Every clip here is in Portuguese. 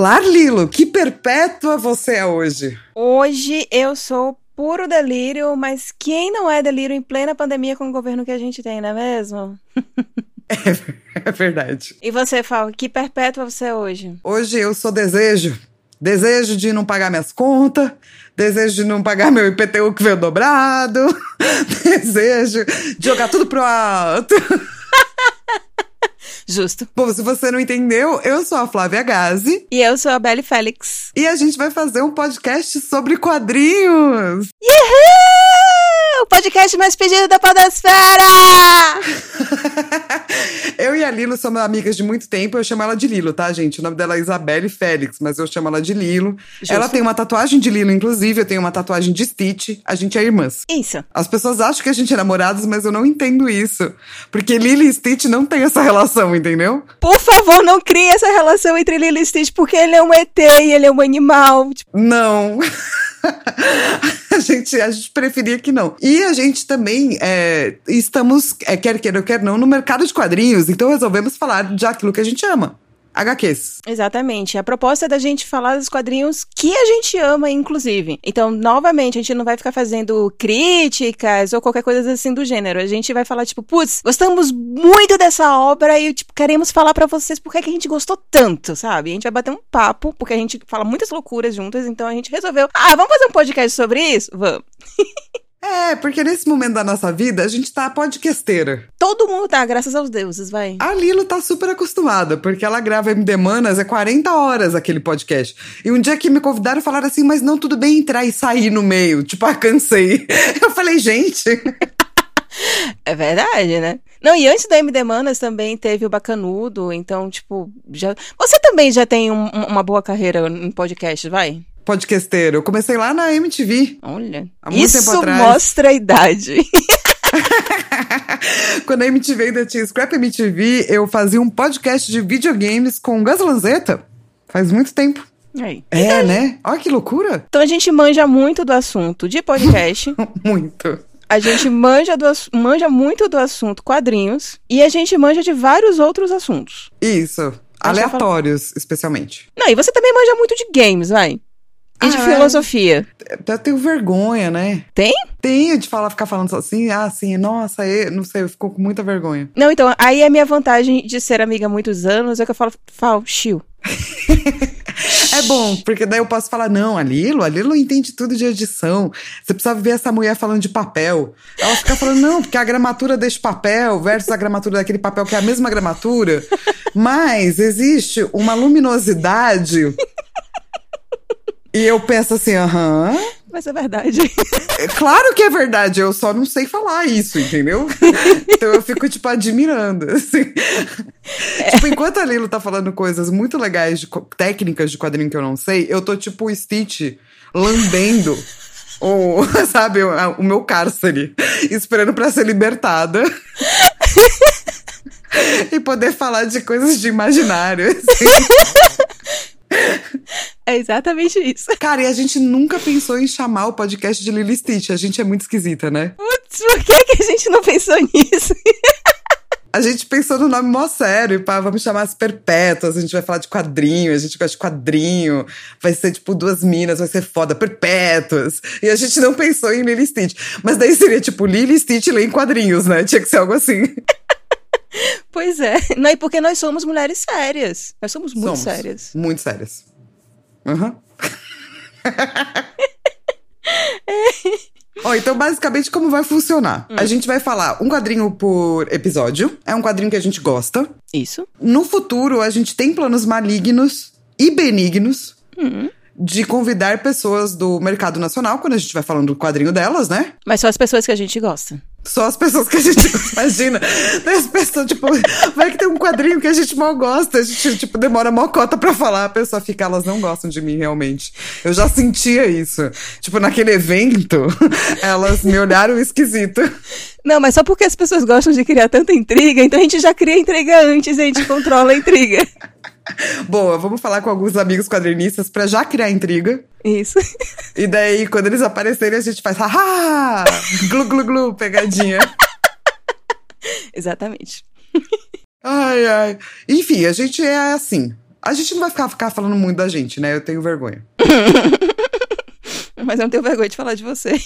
Olá, Lilo, que perpétua você é hoje? Hoje eu sou puro delírio, mas quem não é delírio em plena pandemia com o governo que a gente tem, não é mesmo? É, é verdade. E você, Fal, que perpétua você é hoje? Hoje eu sou desejo. Desejo de não pagar minhas contas, desejo de não pagar meu IPTU que veio dobrado, desejo de jogar tudo pro alto. Justo. Bom, se você não entendeu, eu sou a Flávia Gazi. E eu sou a Belle Félix. E a gente vai fazer um podcast sobre quadrinhos. Uhul! O podcast mais pedido da Podosfera! eu e a Lilo somos amigas de muito tempo. Eu chamo ela de Lilo, tá, gente? O nome dela é Isabelle Félix, mas eu chamo ela de Lilo. Justo. Ela tem uma tatuagem de Lilo, inclusive. Eu tenho uma tatuagem de Stitch. A gente é irmãs. Isso. As pessoas acham que a gente é namorados, mas eu não entendo isso. Porque Lilo e Stitch não tem essa relação, entendeu? Por favor, não crie essa relação entre Lilo e Stitch, porque ele é um ET e ele é um animal. Tipo... Não. a, gente, a gente preferia que não. E a gente também é, estamos, é, quer queira ou quer não, no mercado de quadrinhos, então resolvemos falar de aquilo que a gente ama. HQs. Exatamente. A proposta é da gente falar dos quadrinhos que a gente ama, inclusive. Então, novamente, a gente não vai ficar fazendo críticas ou qualquer coisa assim do gênero. A gente vai falar, tipo, putz, gostamos muito dessa obra e, tipo, queremos falar para vocês por que a gente gostou tanto, sabe? A gente vai bater um papo, porque a gente fala muitas loucuras juntas, então a gente resolveu, ah, vamos fazer um podcast sobre isso? Vamos. É, porque nesse momento da nossa vida a gente tá podcasteira. Todo mundo tá, graças aos deuses, vai. A Lilo tá super acostumada, porque ela grava MD Manas, é 40 horas aquele podcast. E um dia que me convidaram falaram assim, mas não, tudo bem entrar e sair no meio. Tipo, ah, cansei. Eu falei, gente. é verdade, né? Não, e antes da MD Manas também teve o Bacanudo, então, tipo, já. Você também já tem um, uma boa carreira em podcast, vai? Podcasteiro. Eu comecei lá na MTV. Olha. Há muito isso tempo atrás. mostra a idade. Quando a MTV ainda tinha Scrap MTV, eu fazia um podcast de videogames com Gus Lanzetta. Faz muito tempo. Aí. É, né? Olha que loucura. Então a gente manja muito do assunto de podcast. muito. A gente manja, do, manja muito do assunto quadrinhos e a gente manja de vários outros assuntos. Isso. Aleatórios, especialmente. Não, e você também manja muito de games, vai. E de ah, filosofia? Eu tenho vergonha, né? Tem? Tenho de falar, ficar falando assim, ah, assim, nossa, eu, não sei, eu fico com muita vergonha. Não, então, aí é minha vantagem de ser amiga há muitos anos, é que eu falo, falo, chill. é bom, porque daí eu posso falar, não, a Lilo, a Lilo entende tudo de edição. Você precisa ver essa mulher falando de papel. Ela fica falando, não, porque a gramatura deste papel versus a gramatura daquele papel que é a mesma gramatura. Mas existe uma luminosidade e eu penso assim, aham. Mas é verdade. É, claro que é verdade, eu só não sei falar isso, entendeu? então eu fico, tipo, admirando. Assim. É. Tipo, enquanto a Lilo tá falando coisas muito legais, de técnicas de quadrinho que eu não sei, eu tô tipo o Stitch lambendo o, sabe, o, o meu cárcere, esperando para ser libertada. e poder falar de coisas de imaginário. Assim. É exatamente isso. Cara, e a gente nunca pensou em chamar o podcast de Lily Stitch. A gente é muito esquisita, né? Putz, por que, que a gente não pensou nisso? A gente pensou no nome mó sério, pá, vamos chamar as perpétuas, a gente vai falar de quadrinho, a gente gosta de quadrinho, vai ser tipo duas minas, vai ser foda, perpétuas. E a gente não pensou em Lily Stitch. Mas daí seria tipo Lily Stitch lê em quadrinhos, né? Tinha que ser algo assim. Pois é. Não, e porque nós somos mulheres sérias. Nós somos muito somos sérias. Muito sérias. Uhum. Oh, então, basicamente, como vai funcionar? Hum. A gente vai falar um quadrinho por episódio. É um quadrinho que a gente gosta. Isso. No futuro, a gente tem planos malignos e benignos. Hum de convidar pessoas do mercado nacional, quando a gente vai falando do quadrinho delas, né? Mas só as pessoas que a gente gosta. Só as pessoas que a gente imagina. As pessoas, tipo, vai que tem um quadrinho que a gente mal gosta, a gente, tipo, demora mó cota pra falar, a pessoa fica, elas não gostam de mim, realmente. Eu já sentia isso. Tipo, naquele evento, elas me olharam esquisito. Não, mas só porque as pessoas gostam de criar tanta intriga, então a gente já cria intriga antes e a gente controla a intriga. Boa, vamos falar com alguns amigos quadrinistas para já criar intriga. Isso. E daí, quando eles aparecerem, a gente faz haha! Glu, glu, glu, pegadinha. Exatamente. Ai, ai. Enfim, a gente é assim. A gente não vai ficar, ficar falando muito da gente, né? Eu tenho vergonha. Mas eu não tenho vergonha de falar de você.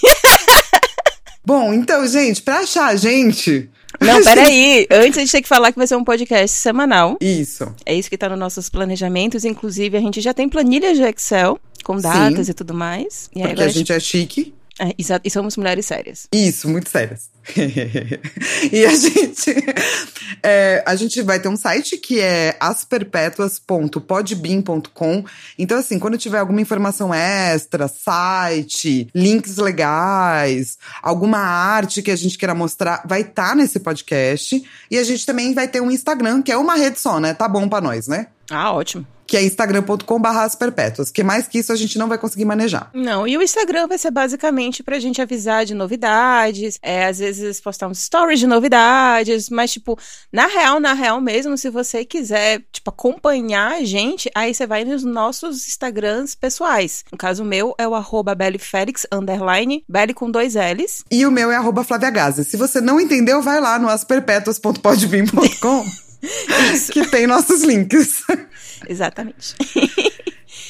Bom, então, gente, pra achar a gente. Não, peraí. Antes a gente tem que falar que vai ser um podcast semanal. Isso. É isso que tá nos nossos planejamentos. Inclusive, a gente já tem planilhas de Excel com datas Sim. e tudo mais. E Porque a gente é chique. É, e somos mulheres sérias. Isso, muito sérias. e a gente, é, a gente vai ter um site que é asperpetuas.podbean.com. Então, assim, quando tiver alguma informação extra, site, links legais, alguma arte que a gente queira mostrar, vai estar nesse podcast. E a gente também vai ter um Instagram, que é uma rede só, né? Tá bom pra nós, né? Ah, ótimo. Que é instagram.com.br asperpetuas. Que mais que isso a gente não vai conseguir manejar. Não, e o Instagram vai ser basicamente pra gente avisar de novidades, é, às vezes postar uns stories de novidades, mas, tipo, na real, na real mesmo, se você quiser, tipo, acompanhar a gente, aí você vai nos nossos Instagrams pessoais. No caso, o meu é o arroba bellyfelix, underline, belly com dois L's. E o meu é arroba Flávia Gazi. Se você não entendeu, vai lá no asperpetuas.podbean.com que tem nossos links. Exatamente.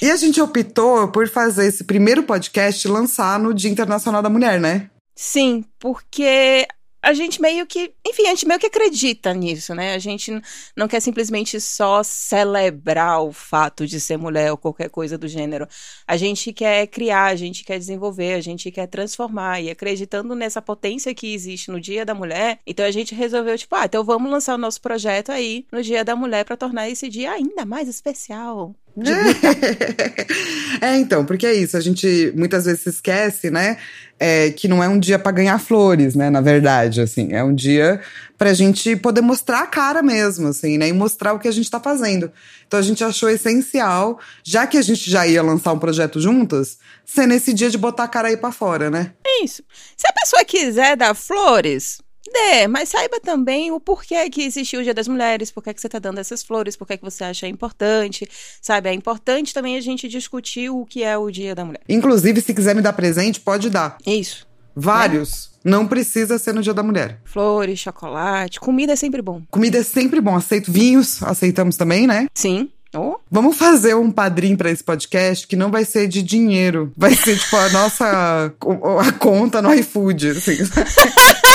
E a gente optou por fazer esse primeiro podcast lançar no Dia Internacional da Mulher, né? Sim, porque a gente meio que, enfim, a gente meio que acredita nisso, né? A gente não quer simplesmente só celebrar o fato de ser mulher ou qualquer coisa do gênero. A gente quer criar, a gente quer desenvolver, a gente quer transformar. E acreditando nessa potência que existe no Dia da Mulher, então a gente resolveu, tipo, ah, então vamos lançar o nosso projeto aí no Dia da Mulher para tornar esse dia ainda mais especial. é, então, porque é isso, a gente muitas vezes se esquece, né? é, que não é um dia pra ganhar flores, né? Na verdade, assim, é um dia pra gente poder mostrar a cara mesmo, assim, né? E mostrar o que a gente tá fazendo. Então a gente achou essencial, já que a gente já ia lançar um projeto juntas, ser nesse dia de botar a cara aí pra fora, né? É isso. Se a pessoa quiser dar flores, dê, mas saiba também o porquê que existiu o Dia das Mulheres, por que você tá dando essas flores, por que que você acha importante, sabe? É importante também a gente discutir o que é o Dia da Mulher. Inclusive, se quiser me dar presente, pode dar. Isso. Vários. Não precisa ser no Dia da Mulher. Flores, chocolate, comida é sempre bom. Comida é sempre bom. Aceito vinhos, aceitamos também, né? Sim. Oh. Vamos fazer um padrinho pra esse podcast que não vai ser de dinheiro. Vai ser, tipo, a nossa a conta no iFood. Assim.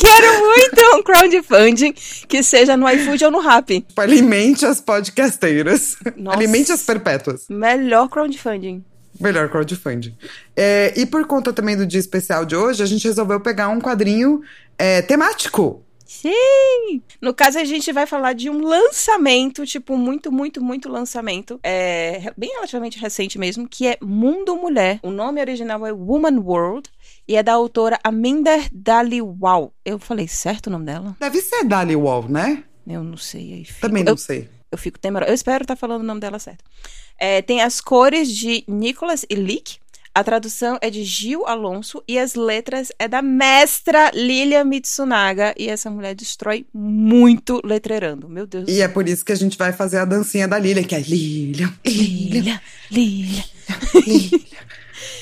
Quero muito um crowdfunding que seja no iFood ou no. Tipo, alimente as podcasteiras. Nossa. Alimente as perpétuas. Melhor crowdfunding. Melhor crowdfunding. É, e por conta também do dia especial de hoje, a gente resolveu pegar um quadrinho é, temático. Sim! No caso, a gente vai falar de um lançamento, tipo, muito, muito, muito lançamento. É bem relativamente recente mesmo, que é Mundo Mulher. O nome original é Woman World e é da autora Aminder Dhaliwal. Eu falei certo o nome dela? Deve ser Dali Wall, né? Eu não sei. Aí fico, Também não eu, sei. eu fico temerosa. Eu espero estar falando o nome dela certo. É, tem as cores de Nicholas Illich. A tradução é de Gil Alonso e as letras é da mestra Lilia Mitsunaga. E essa mulher destrói muito letreirando. Meu Deus do E é por isso que a gente vai fazer a dancinha da Lilia, que é Lilia, Lilia, Lilia, Lilia. Lilia.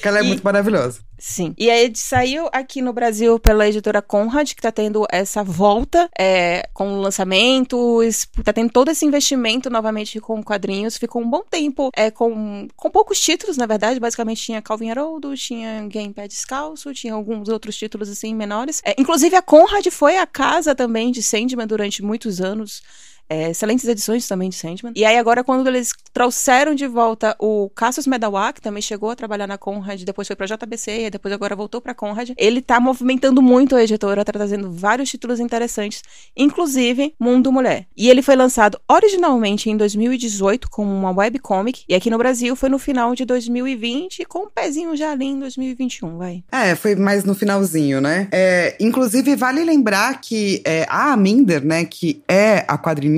que ela é E- muito maravilhosa. Sim. E aí saiu aqui no Brasil pela editora Conrad, que tá tendo essa volta é, com lançamentos, tá tendo todo esse investimento novamente com quadrinhos. Ficou um bom tempo é, com, com poucos títulos, na verdade. Basicamente tinha Calvin Haroldo, tinha Gamepad Descalço, tinha alguns outros títulos assim menores. É, inclusive a Conrad foi a casa também de Sandman durante muitos anos. É, excelentes edições também de Sandman. E aí agora quando eles trouxeram de volta o Cassius Medawa, que também chegou a trabalhar na Conrad, depois foi pra JBC, e depois agora voltou pra Conrad, ele tá movimentando muito a editora, tá trazendo vários títulos interessantes, inclusive Mundo Mulher. E ele foi lançado originalmente em 2018 como uma webcomic, e aqui no Brasil foi no final de 2020, com um pezinho já ali em 2021, vai. É, foi mais no finalzinho, né? É, inclusive, vale lembrar que é, a Aminder, né, que é a quadrinista,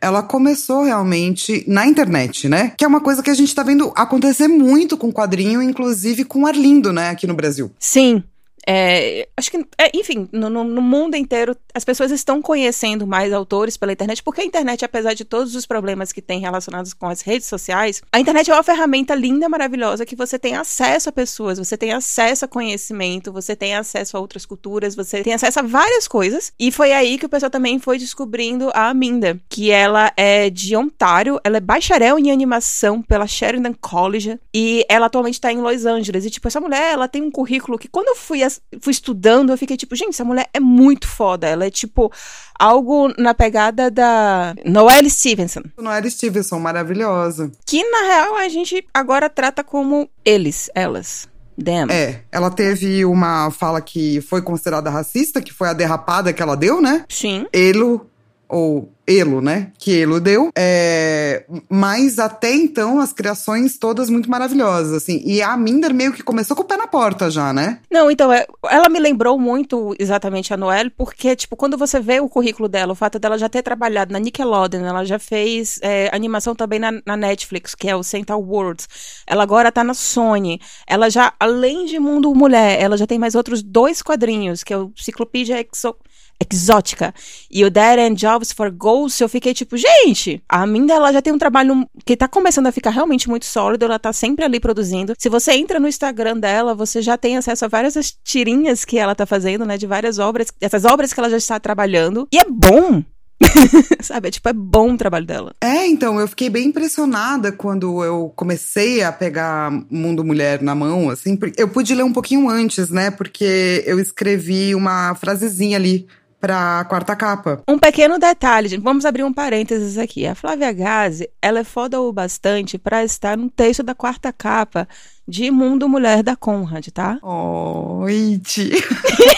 ela começou realmente na internet, né? Que é uma coisa que a gente tá vendo acontecer muito com quadrinho, inclusive com Arlindo, né, aqui no Brasil. Sim. É, acho que, é, enfim, no, no, mundo inteiro as pessoas estão conhecendo mais autores pela internet, porque a internet, apesar de todos os problemas que tem relacionados com as redes sociais, a internet é uma ferramenta linda, maravilhosa, que você tem acesso a pessoas, você tem acesso a conhecimento, você tem acesso a outras culturas, você tem acesso a várias coisas. E foi aí que o pessoal também foi descobrindo a Aminda, que ela é de Ontário, ela é bacharel em animação pela Sheridan College e ela atualmente tá em Los Angeles. E, tipo, essa mulher, ela tem um currículo que quando eu fui, fui estudando, eu fiquei tipo, gente, essa mulher é muito foda. Ela é, tipo, algo na pegada da Noelle Stevenson. Noelle Stevenson, maravilhosa. Que, na real, a gente agora trata como eles, elas. Them. É, ela teve uma fala que foi considerada racista, que foi a derrapada que ela deu, né? Sim. Elo ou Elo, né? Que Elo deu. É, mas até então, as criações todas muito maravilhosas, assim. E a Minder meio que começou com o pé na porta já, né? Não, então, é, ela me lembrou muito exatamente a Noelle, porque, tipo, quando você vê o currículo dela, o fato dela já ter trabalhado na Nickelodeon, ela já fez é, animação também na, na, Netflix, que é o Central Worlds. Ela agora tá na Sony. Ela já, além de Mundo Mulher, ela já tem mais outros dois quadrinhos, que é o Ciclopedia Exo exótica. E o Dead End Jobs for Ghosts, eu fiquei tipo, gente, a Minda ela já tem um trabalho que tá começando a ficar realmente muito sólido, ela tá sempre ali produzindo. Se você entra no Instagram dela, você já tem acesso a várias tirinhas que ela tá fazendo, né, de várias obras, essas obras que ela já está trabalhando. E é bom, Sabe? É, tipo, é bom o trabalho dela. É, então, eu fiquei bem impressionada quando eu comecei a pegar Mundo Mulher na mão, assim. Eu pude ler um pouquinho antes, né? Porque eu escrevi uma frasezinha ali para a quarta capa. Um pequeno detalhe, gente, vamos abrir um parênteses aqui. A Flávia Gazi, ela é foda o bastante para estar no texto da quarta capa de Mundo Mulher da Conrad, tá? Oh, Iti.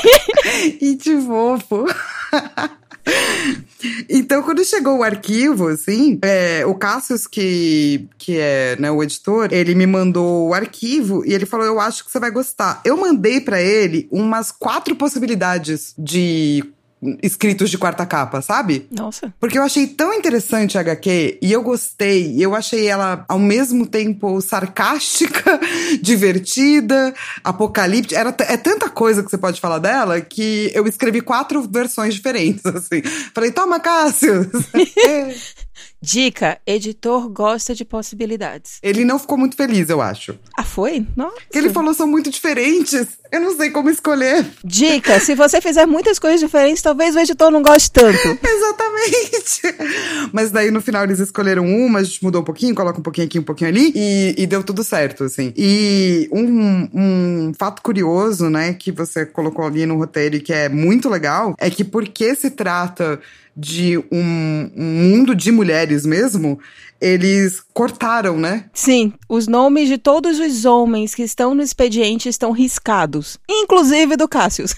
Iti fofo. Então, quando chegou o arquivo, assim, é, o Cassius, que, que é né, o editor, ele me mandou o arquivo e ele falou: Eu acho que você vai gostar. Eu mandei para ele umas quatro possibilidades de escritos de quarta capa, sabe? Nossa. Porque eu achei tão interessante a HQ e eu gostei. E eu achei ela ao mesmo tempo sarcástica, divertida, apocalíptica. Era é tanta coisa que você pode falar dela que eu escrevi quatro versões diferentes, assim. Falei, toma, Cássio! Dica: editor gosta de possibilidades. Ele não ficou muito feliz, eu acho. Ah, foi? Nossa. Ele falou são muito diferentes. Eu não sei como escolher. Dica: se você fizer muitas coisas diferentes, talvez o editor não goste tanto. Exatamente. Mas daí no final eles escolheram uma, a gente mudou um pouquinho, coloca um pouquinho aqui, um pouquinho ali, e, e deu tudo certo, assim. E um, um fato curioso, né, que você colocou ali no roteiro e que é muito legal, é que porque se trata de um, um mundo de mulheres mesmo, eles cortaram, né? Sim, os nomes de todos os homens que estão no expediente estão riscados, inclusive do Cassius.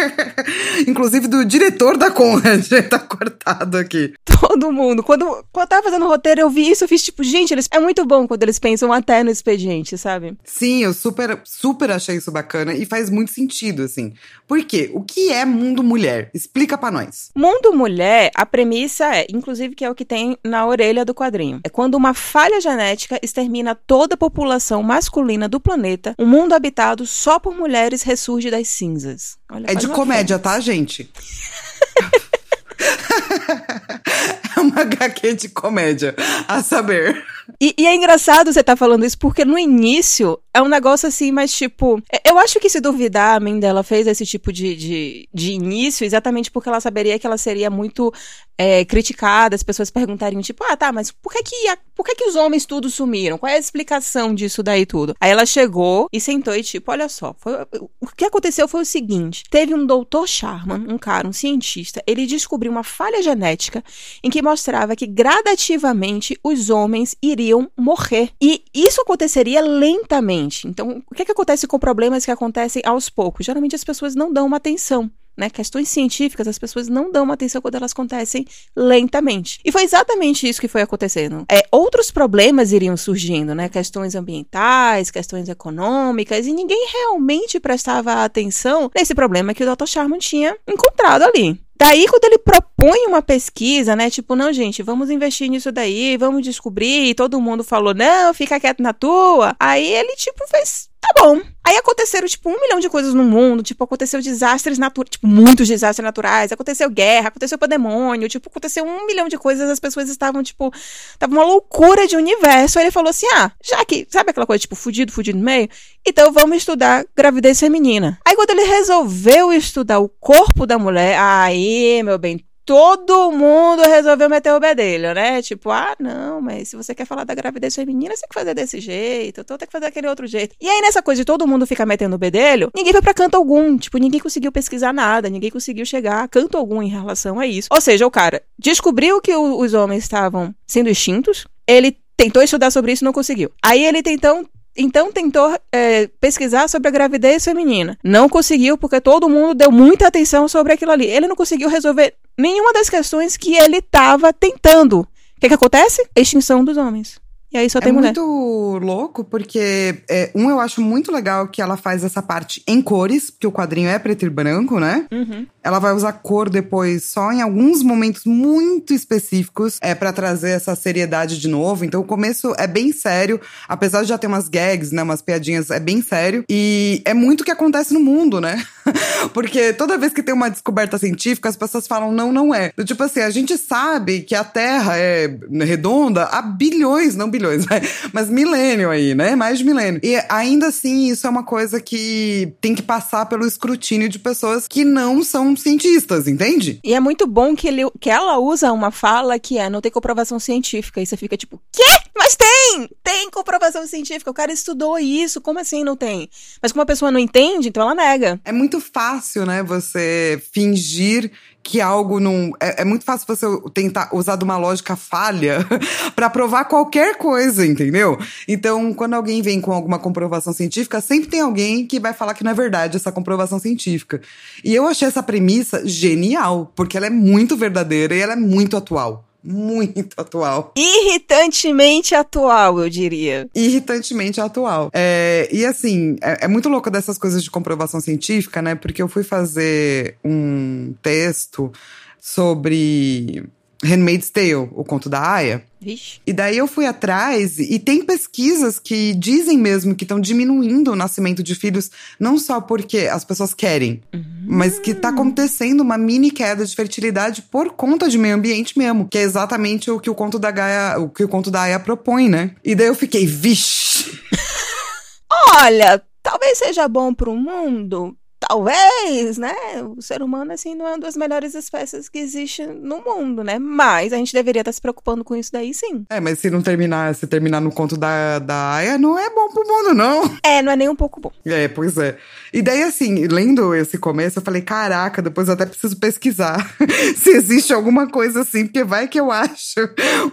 inclusive do diretor da Conrad, tá cortado aqui. Todo mundo. Quando, quando eu tava fazendo o roteiro, eu vi isso, eu fiz tipo, gente, eles, é muito bom quando eles pensam até no expediente, sabe? Sim, eu super, super achei isso bacana e faz muito sentido, assim. Por quê? O que é mundo mulher? Explica para nós. Mundo mulher, a premissa é, inclusive que é o que tem na orelha do quadrinho. É quando uma falha genética extermina toda a população masculina do planeta, um mundo habitado só por mulheres ressurge das cinzas. Olha, é de comédia, tá, gente? uma HQ de comédia, a saber. E, e, é engraçado você estar tá falando isso, porque no início é um negócio assim, mas tipo. É, eu acho que se duvidar, a mãe dela fez esse tipo de, de, de início exatamente porque ela saberia que ela seria muito é, criticada, as pessoas perguntariam, tipo, ah, tá, mas por que que, por que que os homens tudo sumiram? Qual é a explicação disso daí tudo? Aí ela chegou e sentou e, tipo, olha só, foi, o que aconteceu foi o seguinte: teve um doutor Sharman, um cara, um cientista, ele descobriu uma falha genética em que mostrava que gradativamente os homens iriam morrer. E isso aconteceria lentamente. Então, o que, que acontece com problemas que acontecem aos poucos? Geralmente as pessoas não dão uma atenção né, questões científicas, as pessoas não dão uma atenção quando elas acontecem lentamente. E foi exatamente isso que foi acontecendo. É, outros problemas iriam surgindo, né, questões ambientais, questões econômicas, e ninguém realmente prestava atenção nesse problema que o Dr. Sharman tinha encontrado ali. Daí, quando ele propõe uma pesquisa, né? Tipo, não, gente, vamos investir nisso daí, vamos descobrir. E todo mundo falou, não, fica quieto na tua. Aí ele, tipo, fez tá bom. Aí aconteceram, tipo, um milhão de coisas no mundo. Tipo, aconteceu desastres naturais. Tipo, muitos desastres naturais. Aconteceu guerra, aconteceu pandemônio. Tipo, aconteceu um milhão de coisas. As pessoas estavam, tipo, tava uma loucura de universo. Aí ele falou assim: ah, já que, sabe aquela coisa, tipo, fudido, fudido no meio? Então vamos estudar gravidez feminina. Aí quando ele resolveu estudar o corpo da mulher, aí, meu bem, todo mundo resolveu meter o bedelho, né? Tipo, ah, não, mas se você quer falar da gravidez feminina, você tem que fazer desse jeito, então tem que fazer daquele outro jeito. E aí, nessa coisa de todo mundo ficar metendo o bedelho, ninguém foi pra canto algum. Tipo, ninguém conseguiu pesquisar nada, ninguém conseguiu chegar a canto algum em relação a isso. Ou seja, o cara descobriu que o, os homens estavam sendo extintos, ele tentou estudar sobre isso e não conseguiu. Aí ele tentou então tentou é, pesquisar sobre a gravidez feminina. Não conseguiu, porque todo mundo deu muita atenção sobre aquilo ali. Ele não conseguiu resolver nenhuma das questões que ele estava tentando. O que, que acontece? Extinção dos homens. E aí só tem é mulher. muito louco, porque, é, um, eu acho muito legal que ela faz essa parte em cores, porque o quadrinho é preto e branco, né? Uhum. Ela vai usar cor depois só em alguns momentos muito específicos é para trazer essa seriedade de novo. Então o começo é bem sério, apesar de já ter umas gags, né, umas piadinhas, é bem sério e é muito o que acontece no mundo, né? Porque toda vez que tem uma descoberta científica, as pessoas falam não, não é. Tipo assim, a gente sabe que a Terra é redonda há bilhões, não bilhões, né? mas milênio aí, né? Mais de milênio. E ainda assim, isso é uma coisa que tem que passar pelo escrutínio de pessoas que não são cientistas, entende? E é muito bom que, ele, que ela usa uma fala que é não tem comprovação científica. E você fica tipo, quê? Mas tem! Tem comprovação científica. O cara estudou isso. Como assim não tem? Mas como a pessoa não entende, então ela nega. É muito fácil, né, você fingir que algo não. É, é, muito fácil você tentar usar de uma lógica falha para provar qualquer coisa, entendeu? Então, quando alguém vem com alguma comprovação científica, sempre tem alguém que vai falar que não é verdade essa comprovação científica. E eu achei essa premissa genial, porque ela é muito verdadeira e ela é muito atual muito atual. Irritantemente atual, eu diria. Irritantemente atual. É, e assim, é, é, muito louco dessas coisas de comprovação científica, né? Porque eu fui fazer um texto sobre Handmaid's Tale, o conto da Aya. Vixe. E daí eu fui atrás e tem pesquisas que dizem mesmo que estão diminuindo o nascimento de filhos, não só porque as pessoas querem, uhum. mas que tá acontecendo uma mini queda de fertilidade por conta de meio ambiente mesmo, que é exatamente o que o conto da Gaia, o que o conto da Aya propõe, né? E daí eu fiquei, vixe. Olha, talvez seja bom pro mundo, talvez, né? O ser humano, assim, não é uma das melhores espécies que existe no mundo, né? Mas a gente deveria estar se preocupando com isso daí, sim. É, mas se não terminar, se terminar no conto da, da Aya, não é bom pro mundo, não. É, não é nem um pouco bom. É, pois é. E daí, assim, lendo esse começo, eu falei, caraca, depois eu até preciso pesquisar se existe alguma coisa assim, porque vai que eu acho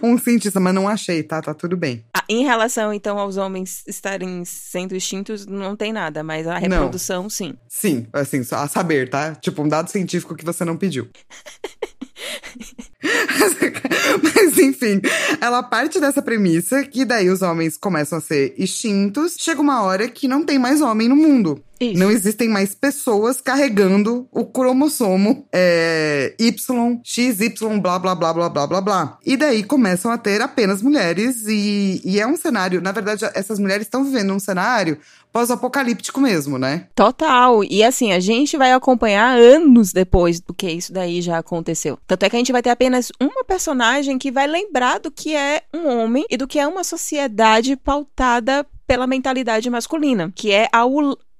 um cientista, mas não achei, tá? Tá tudo bem. Ah, em relação, então, aos homens estarem sendo extintos, não tem nada, mas a reprodução, não. sim. Sim, assim, a saber, tá? Tipo, um dado científico que você não pediu. Mas enfim, ela parte dessa premissa que daí os homens começam a ser extintos. Chega uma hora que não tem mais homem no mundo. Isso. Não existem mais pessoas carregando o cromossomo é, Y, XY, blá, blá, blá, blá, blá, blá, blá. E daí começam a ter apenas mulheres e, e é um cenário... Na verdade, essas mulheres estão vivendo um cenário pós-apocalíptico mesmo, né? Total. E assim, a gente vai acompanhar anos depois do que isso daí já aconteceu. Tanto é que a gente vai ter apenas uma personagem que vai lembrar do que é um homem e do que é uma sociedade pautada pela mentalidade masculina, que é a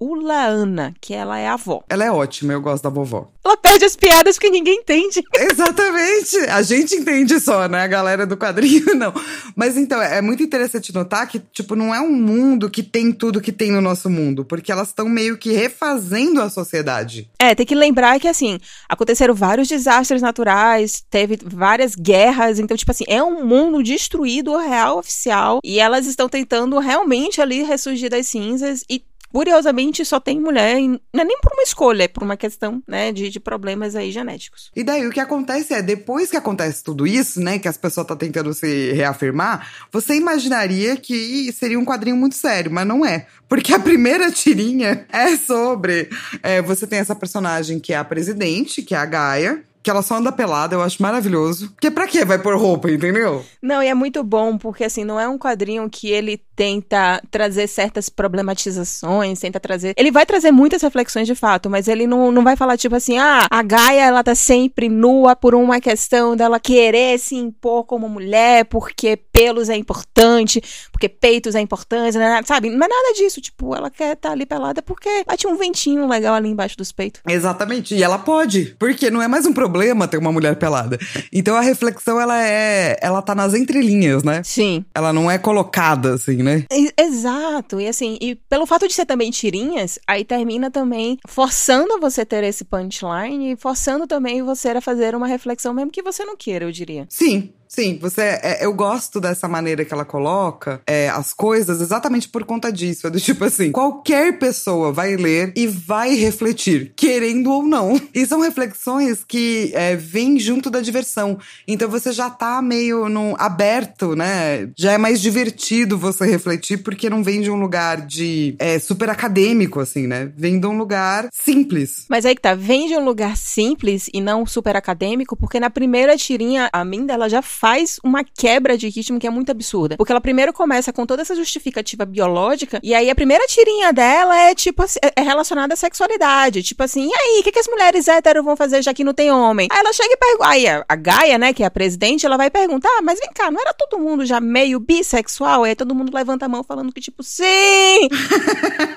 Ulaana, que ela é a avó. Ela é ótima, eu gosto da vovó. Ela perde as piadas porque ninguém entende. Exatamente. A gente entende só, né? A galera do quadrinho não. Mas então, é muito interessante notar que, tipo, não é um mundo que tem tudo que tem no nosso mundo, porque elas estão meio que refazendo a sociedade. É, tem que lembrar que, assim, aconteceram vários desastres naturais, teve várias guerras, então, tipo assim, é um mundo destruído, real, oficial, e elas estão tentando realmente ali ressurgir das cinzas e Curiosamente, só tem mulher, não é nem por uma escolha, é por uma questão, né, de, de problemas aí genéticos. E daí o que acontece é, depois que acontece tudo isso, né, que as pessoas estão tentando se reafirmar, você imaginaria que seria um quadrinho muito sério, mas não é. Porque a primeira tirinha é sobre. É, você tem essa personagem que é a presidente, que é a Gaia, que ela só anda pelada, eu acho maravilhoso. Porque pra que vai pôr roupa, entendeu? Não, e é muito bom, porque assim, não é um quadrinho que ele tenta trazer certas problematizações, tenta trazer. Ele vai trazer muitas reflexões de fato, mas ele não, não vai falar tipo assim, ah, a Gaia ela tá sempre nua por uma questão dela querer se impor como mulher, porque pelos é importante, porque peitos é importante, né? sabe? Não é nada disso. Tipo, ela quer estar tá ali pelada porque bate um ventinho legal ali embaixo dos peitos. Exatamente. E ela pode, porque não é mais um problema ter uma mulher pelada. Então a reflexão, ela é. Ela tá nas entrelinhas, né? Sim. Ela não é colocada, assim, né? Exato. E assim, e pelo fato de ser também tirinhas, aí termina também forçando você ter esse punchline e forçando também você a fazer uma reflexão, mesmo que você não queira, eu diria. Sim, Sim, você. É, eu gosto dessa maneira que ela coloca é, as coisas exatamente por conta disso. É do tipo assim: qualquer pessoa vai ler e vai refletir, querendo ou não. E são reflexões que é, vêm junto da diversão. Então você já tá meio no, aberto, né? Já é mais divertido você refletir, porque não vem de um lugar de é, super acadêmico, assim, né? Vem de um lugar simples. Mas aí que tá, vem de um lugar simples e não super acadêmico, porque na primeira tirinha, a Minda, ela já faz uma quebra de ritmo que é muito absurda. Porque ela primeiro começa com toda essa justificativa biológica, e aí a primeira tirinha dela é tipo assim, é relacionada à sexualidade. Tipo assim, e aí, o que, que as mulheres héteros vão fazer já que não tem homem? Aí ela chega e pergunta. Aí a, a Gaia, né, que é a presidente, ela vai perguntar: ah, mas vem cá, não era todo mundo já meio bissexual? Aí todo mundo levanta a mão falando que, tipo, sim!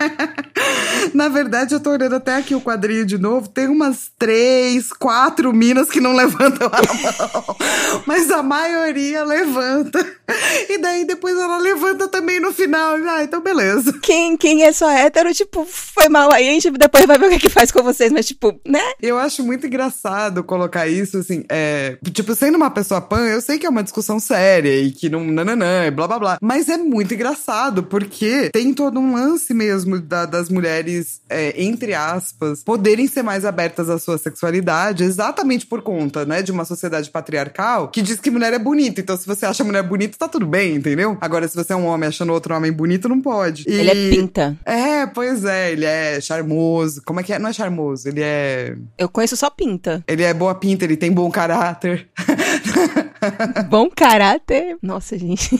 Na verdade, eu tô olhando até aqui o quadrinho de novo. Tem umas três, quatro minas que não levantam a mão. Mas a maioria levanta. E daí depois ela levanta também no final. Ah, então beleza. Quem, quem é só hétero, tipo, foi mal aí, a gente depois vai ver o que, é que faz com vocês, mas tipo, né? Eu acho muito engraçado colocar isso, assim, é. Tipo, sendo uma pessoa pan, eu sei que é uma discussão séria e que não. nananã, e blá blá blá. Mas é muito engraçado, porque tem todo um lance mesmo da, das mulheres, é, entre aspas, poderem ser mais abertas à sua sexualidade, exatamente por conta, né, de uma sociedade patriarcal que diz que mulher é bonita. Então, se você acha mulher bonita, tá tudo bem, entendeu? Agora, se você é um homem achando outro homem bonito, não pode. E... Ele é pinta. É, pois é, ele é charmoso. Como é que é? Não é charmoso, ele é. Eu conheço só pinta. Ele é boa pinta, ele tem bom caráter. bom caráter? Nossa, gente.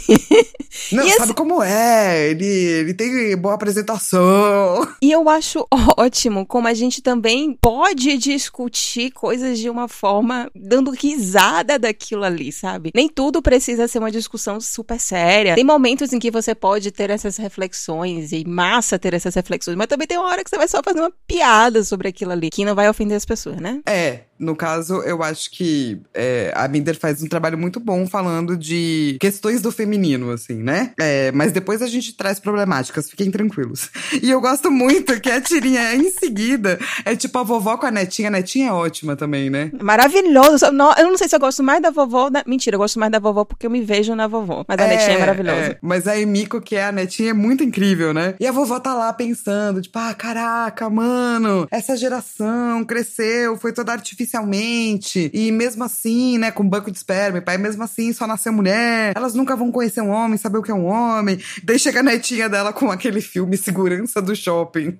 Não, e sabe esse... como é? Ele, ele tem boa apresentação. E eu acho ótimo como a gente também pode discutir coisas de uma forma dando risada daquilo ali, sabe? Nem tudo precisa ser uma discussão super séria. Tem momentos em que você pode ter essas reflexões e massa ter essas reflexões, mas também tem uma hora que você vai só fazer uma piada sobre aquilo ali, que não vai ofender as pessoas, né? É, no caso, eu acho que é, a Binder faz um trabalho muito bom falando de questões do feminino, assim, né? É, mas depois a gente traz problemáticas, fiquem tranquilos. E eu gosto muito que a tirinha em seguida é tipo a vovó com a netinha. A netinha é ótima também, né? Maravilhoso. Eu não sei se eu gosto mais da vovó. Da... Mentira, eu gosto mais da vovó porque eu me vejo na vovó. Mas a é, netinha é maravilhosa. É. Mas a Emiko, que é a netinha, é muito incrível, né? E a vovó tá lá pensando, tipo, ah, caraca, mano, essa geração cresceu, foi toda artificialmente. E mesmo assim, né, com banco de esperma, pai, mesmo assim só nasceu mulher. Elas nunca vão conhecer um homem, saber o que é um homem. Daí chega a netinha dela com aquele filme Segurança do Shopping.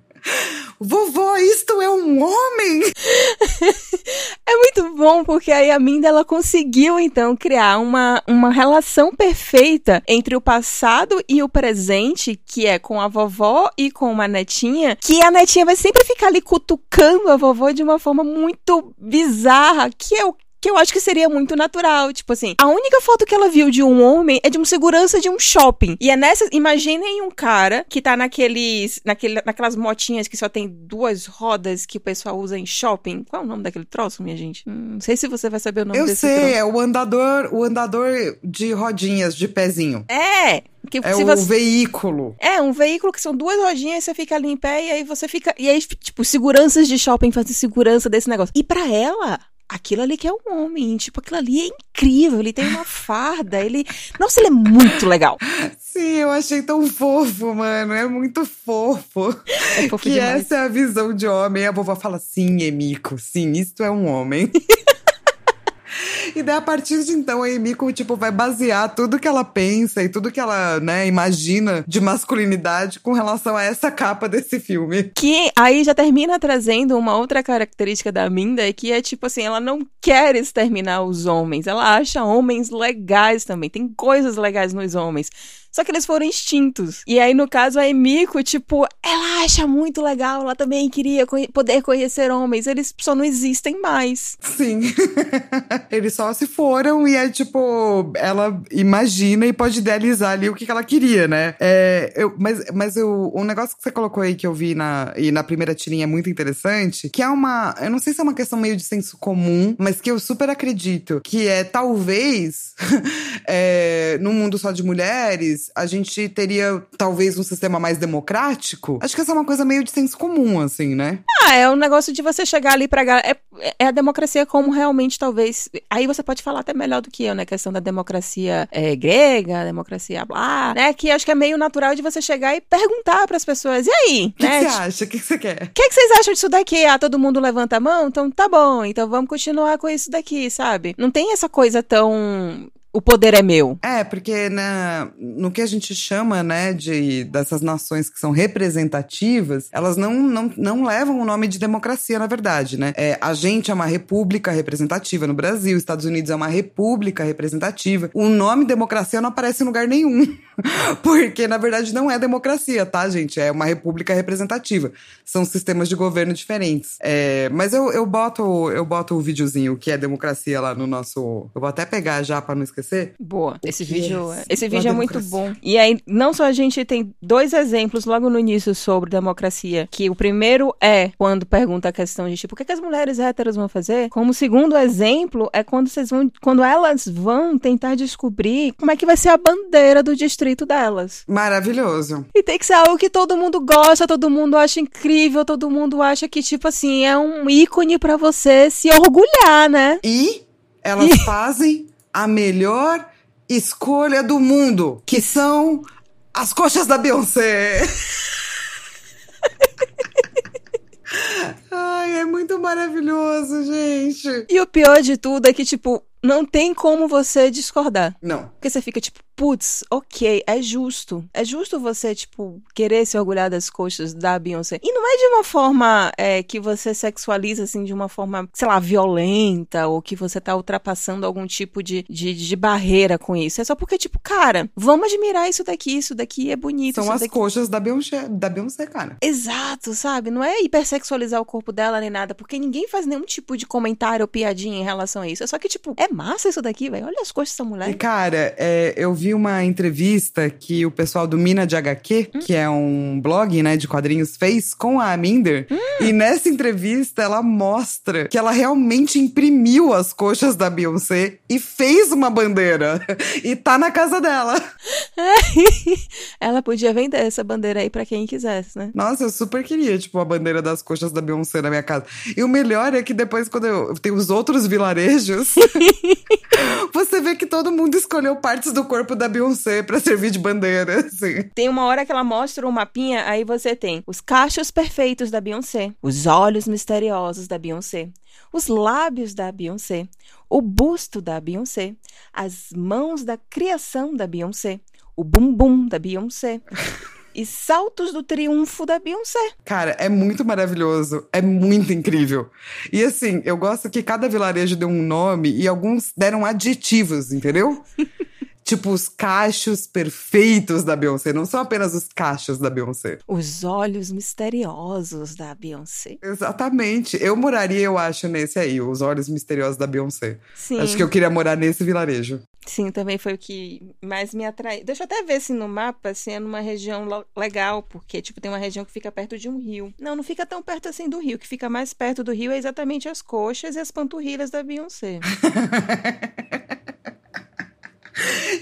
Vovó, isto é um homem? é muito bom, porque aí a Minda ela conseguiu então criar uma, uma relação perfeita entre o passado e o presente, que é com a vovó e com uma netinha, que a netinha vai sempre ficar ali cutucando a vovó de uma forma muito bizarra, que é o que eu acho que seria muito natural. Tipo assim, a única foto que ela viu de um homem é de um segurança de um shopping. E é nessa. Imaginem um cara que tá naqueles. Naquele, naquelas motinhas que só tem duas rodas que o pessoal usa em shopping. Qual é o nome daquele troço, minha gente? Hum, não sei se você vai saber o nome eu desse sei, troço. é o andador, o andador de rodinhas, de pezinho. É! Que, é o você... veículo. É, um veículo que são duas rodinhas, você fica ali em pé e aí você fica. E aí, tipo, seguranças de shopping fazem segurança desse negócio. E para ela, aquilo ali que é um homem, tipo, aquilo ali é incrível, ele tem uma farda, ele... Nossa, ele é muito legal. Sim, eu achei tão fofo, mano, é muito fofo. É fofo que demais. essa é a visão de homem, a vovó fala, sim, Emico, sim, isto é um homem. E daí, a partir de então, a Emiko, tipo, vai basear tudo que ela pensa e tudo que ela, né, imagina de masculinidade com relação a essa capa desse filme. Que aí já termina trazendo uma outra característica da Minda, que é tipo assim, ela não quer exterminar os homens, ela acha homens legais também, tem coisas legais nos homens. Só que eles foram extintos. E aí, no caso, a Emiko, tipo, ela acha muito legal, ela também queria poder conhecer homens, eles só não existem mais. Sim. eles só se foram e é tipo, ela imagina e pode idealizar ali o que, que ela queria, né? É, eu, mas mas eu, um negócio que você colocou aí que eu vi na, e na primeira tirinha é muito interessante, que é uma, eu não sei se é uma questão meio de senso comum, mas que eu super acredito, que é talvez, é, num mundo só de mulheres, a gente teria talvez um sistema mais democrático? Acho que essa é uma coisa meio de senso comum, assim, né? Ah, é um negócio de você chegar ali pra. É, é a democracia como realmente talvez. Aí você pode falar até melhor do que eu, né? Questão da democracia é, grega, democracia blá, né? Que acho que é meio natural de você chegar e perguntar para as pessoas: e aí? O que, né? você acha? O que, você quer? O que, que vocês acham disso daqui? Ah, todo mundo levanta a mão? Então tá bom, então vamos continuar com isso daqui, sabe? Não tem essa coisa tão o poder é meu. É, porque na, no que a gente chama, né, de, dessas nações que são representativas, elas não, não, não levam o nome de democracia, na verdade, né? É, a gente é uma república representativa no Brasil, Estados Unidos é uma república representativa. O nome democracia não aparece em lugar nenhum. porque, na verdade, não é democracia, tá, gente? É uma república representativa. São sistemas de governo diferentes. É, mas eu, eu, boto, eu boto o videozinho que é democracia lá no nosso. Eu vou até pegar já para não esquecer Boa. Esse vídeo, é, esse vídeo é muito bom. E aí, não só a gente tem dois exemplos logo no início sobre democracia, que o primeiro é quando pergunta a questão de tipo, o que, é que as mulheres héteras vão fazer? Como segundo exemplo é quando vocês vão, quando elas vão tentar descobrir como é que vai ser a bandeira do distrito delas. Maravilhoso. E tem que ser algo que todo mundo gosta, todo mundo acha incrível, todo mundo acha que tipo assim, é um ícone para você se orgulhar, né? E elas e... fazem a melhor escolha do mundo, que são as coxas da Beyoncé. Ai, é muito maravilhoso, gente. E o pior de tudo é que, tipo, não tem como você discordar. Não. Porque você fica tipo, putz, ok, é justo. É justo você, tipo, querer se orgulhar das coxas da Beyoncé. E não é de uma forma é, que você sexualiza, assim, de uma forma, sei lá, violenta, ou que você tá ultrapassando algum tipo de, de, de barreira com isso. É só porque, tipo, cara, vamos admirar isso daqui, isso daqui é bonito. São as daqui... coxas da Beyoncé, da Beyoncé, cara. Exato, sabe? Não é hipersexualizar o corpo dela nem nada, porque ninguém faz nenhum tipo de comentário ou piadinha em relação a isso. É só que, tipo, é massa isso daqui, velho. Olha as coxas dessa mulher. E, cara, é, eu vi uma entrevista que o pessoal do Mina de HQ, hum? que é um blog, né, de quadrinhos, fez com a Minder. Hum. E nessa entrevista ela mostra que ela realmente imprimiu as coxas da Beyoncé e fez uma bandeira. e tá na casa dela. ela podia vender essa bandeira aí para quem quisesse, né? Nossa, eu super queria, tipo, a bandeira das coxas da Beyoncé na minha casa. E o melhor é que depois, quando eu tenho os outros vilarejos, você vê que todo mundo escolheu partes do corpo da Beyoncé pra servir de bandeira, assim. Tem uma hora que ela mostra um mapinha, aí você tem os cachos perfeitos da Beyoncé, os olhos misteriosos da Beyoncé, os lábios da Beyoncé, o busto da Beyoncé, as mãos da criação da Beyoncé, o bumbum da Beyoncé. e saltos do triunfo da Beyoncé. Cara, é muito maravilhoso, é muito incrível. E assim, eu gosto que cada vilarejo deu um nome e alguns deram adjetivos, entendeu? tipo os cachos perfeitos da Beyoncé, não são apenas os cachos da Beyoncé. Os olhos misteriosos da Beyoncé. Exatamente. Eu moraria, eu acho, nesse aí, os olhos misteriosos da Beyoncé. Sim. Acho que eu queria morar nesse vilarejo. Sim, também foi o que mais me atraiu. Deixa eu até ver se no mapa, se é numa região legal, porque, tipo, tem uma região que fica perto de um rio. Não, não fica tão perto assim do rio. O que fica mais perto do rio é exatamente as coxas e as panturrilhas da Beyoncé.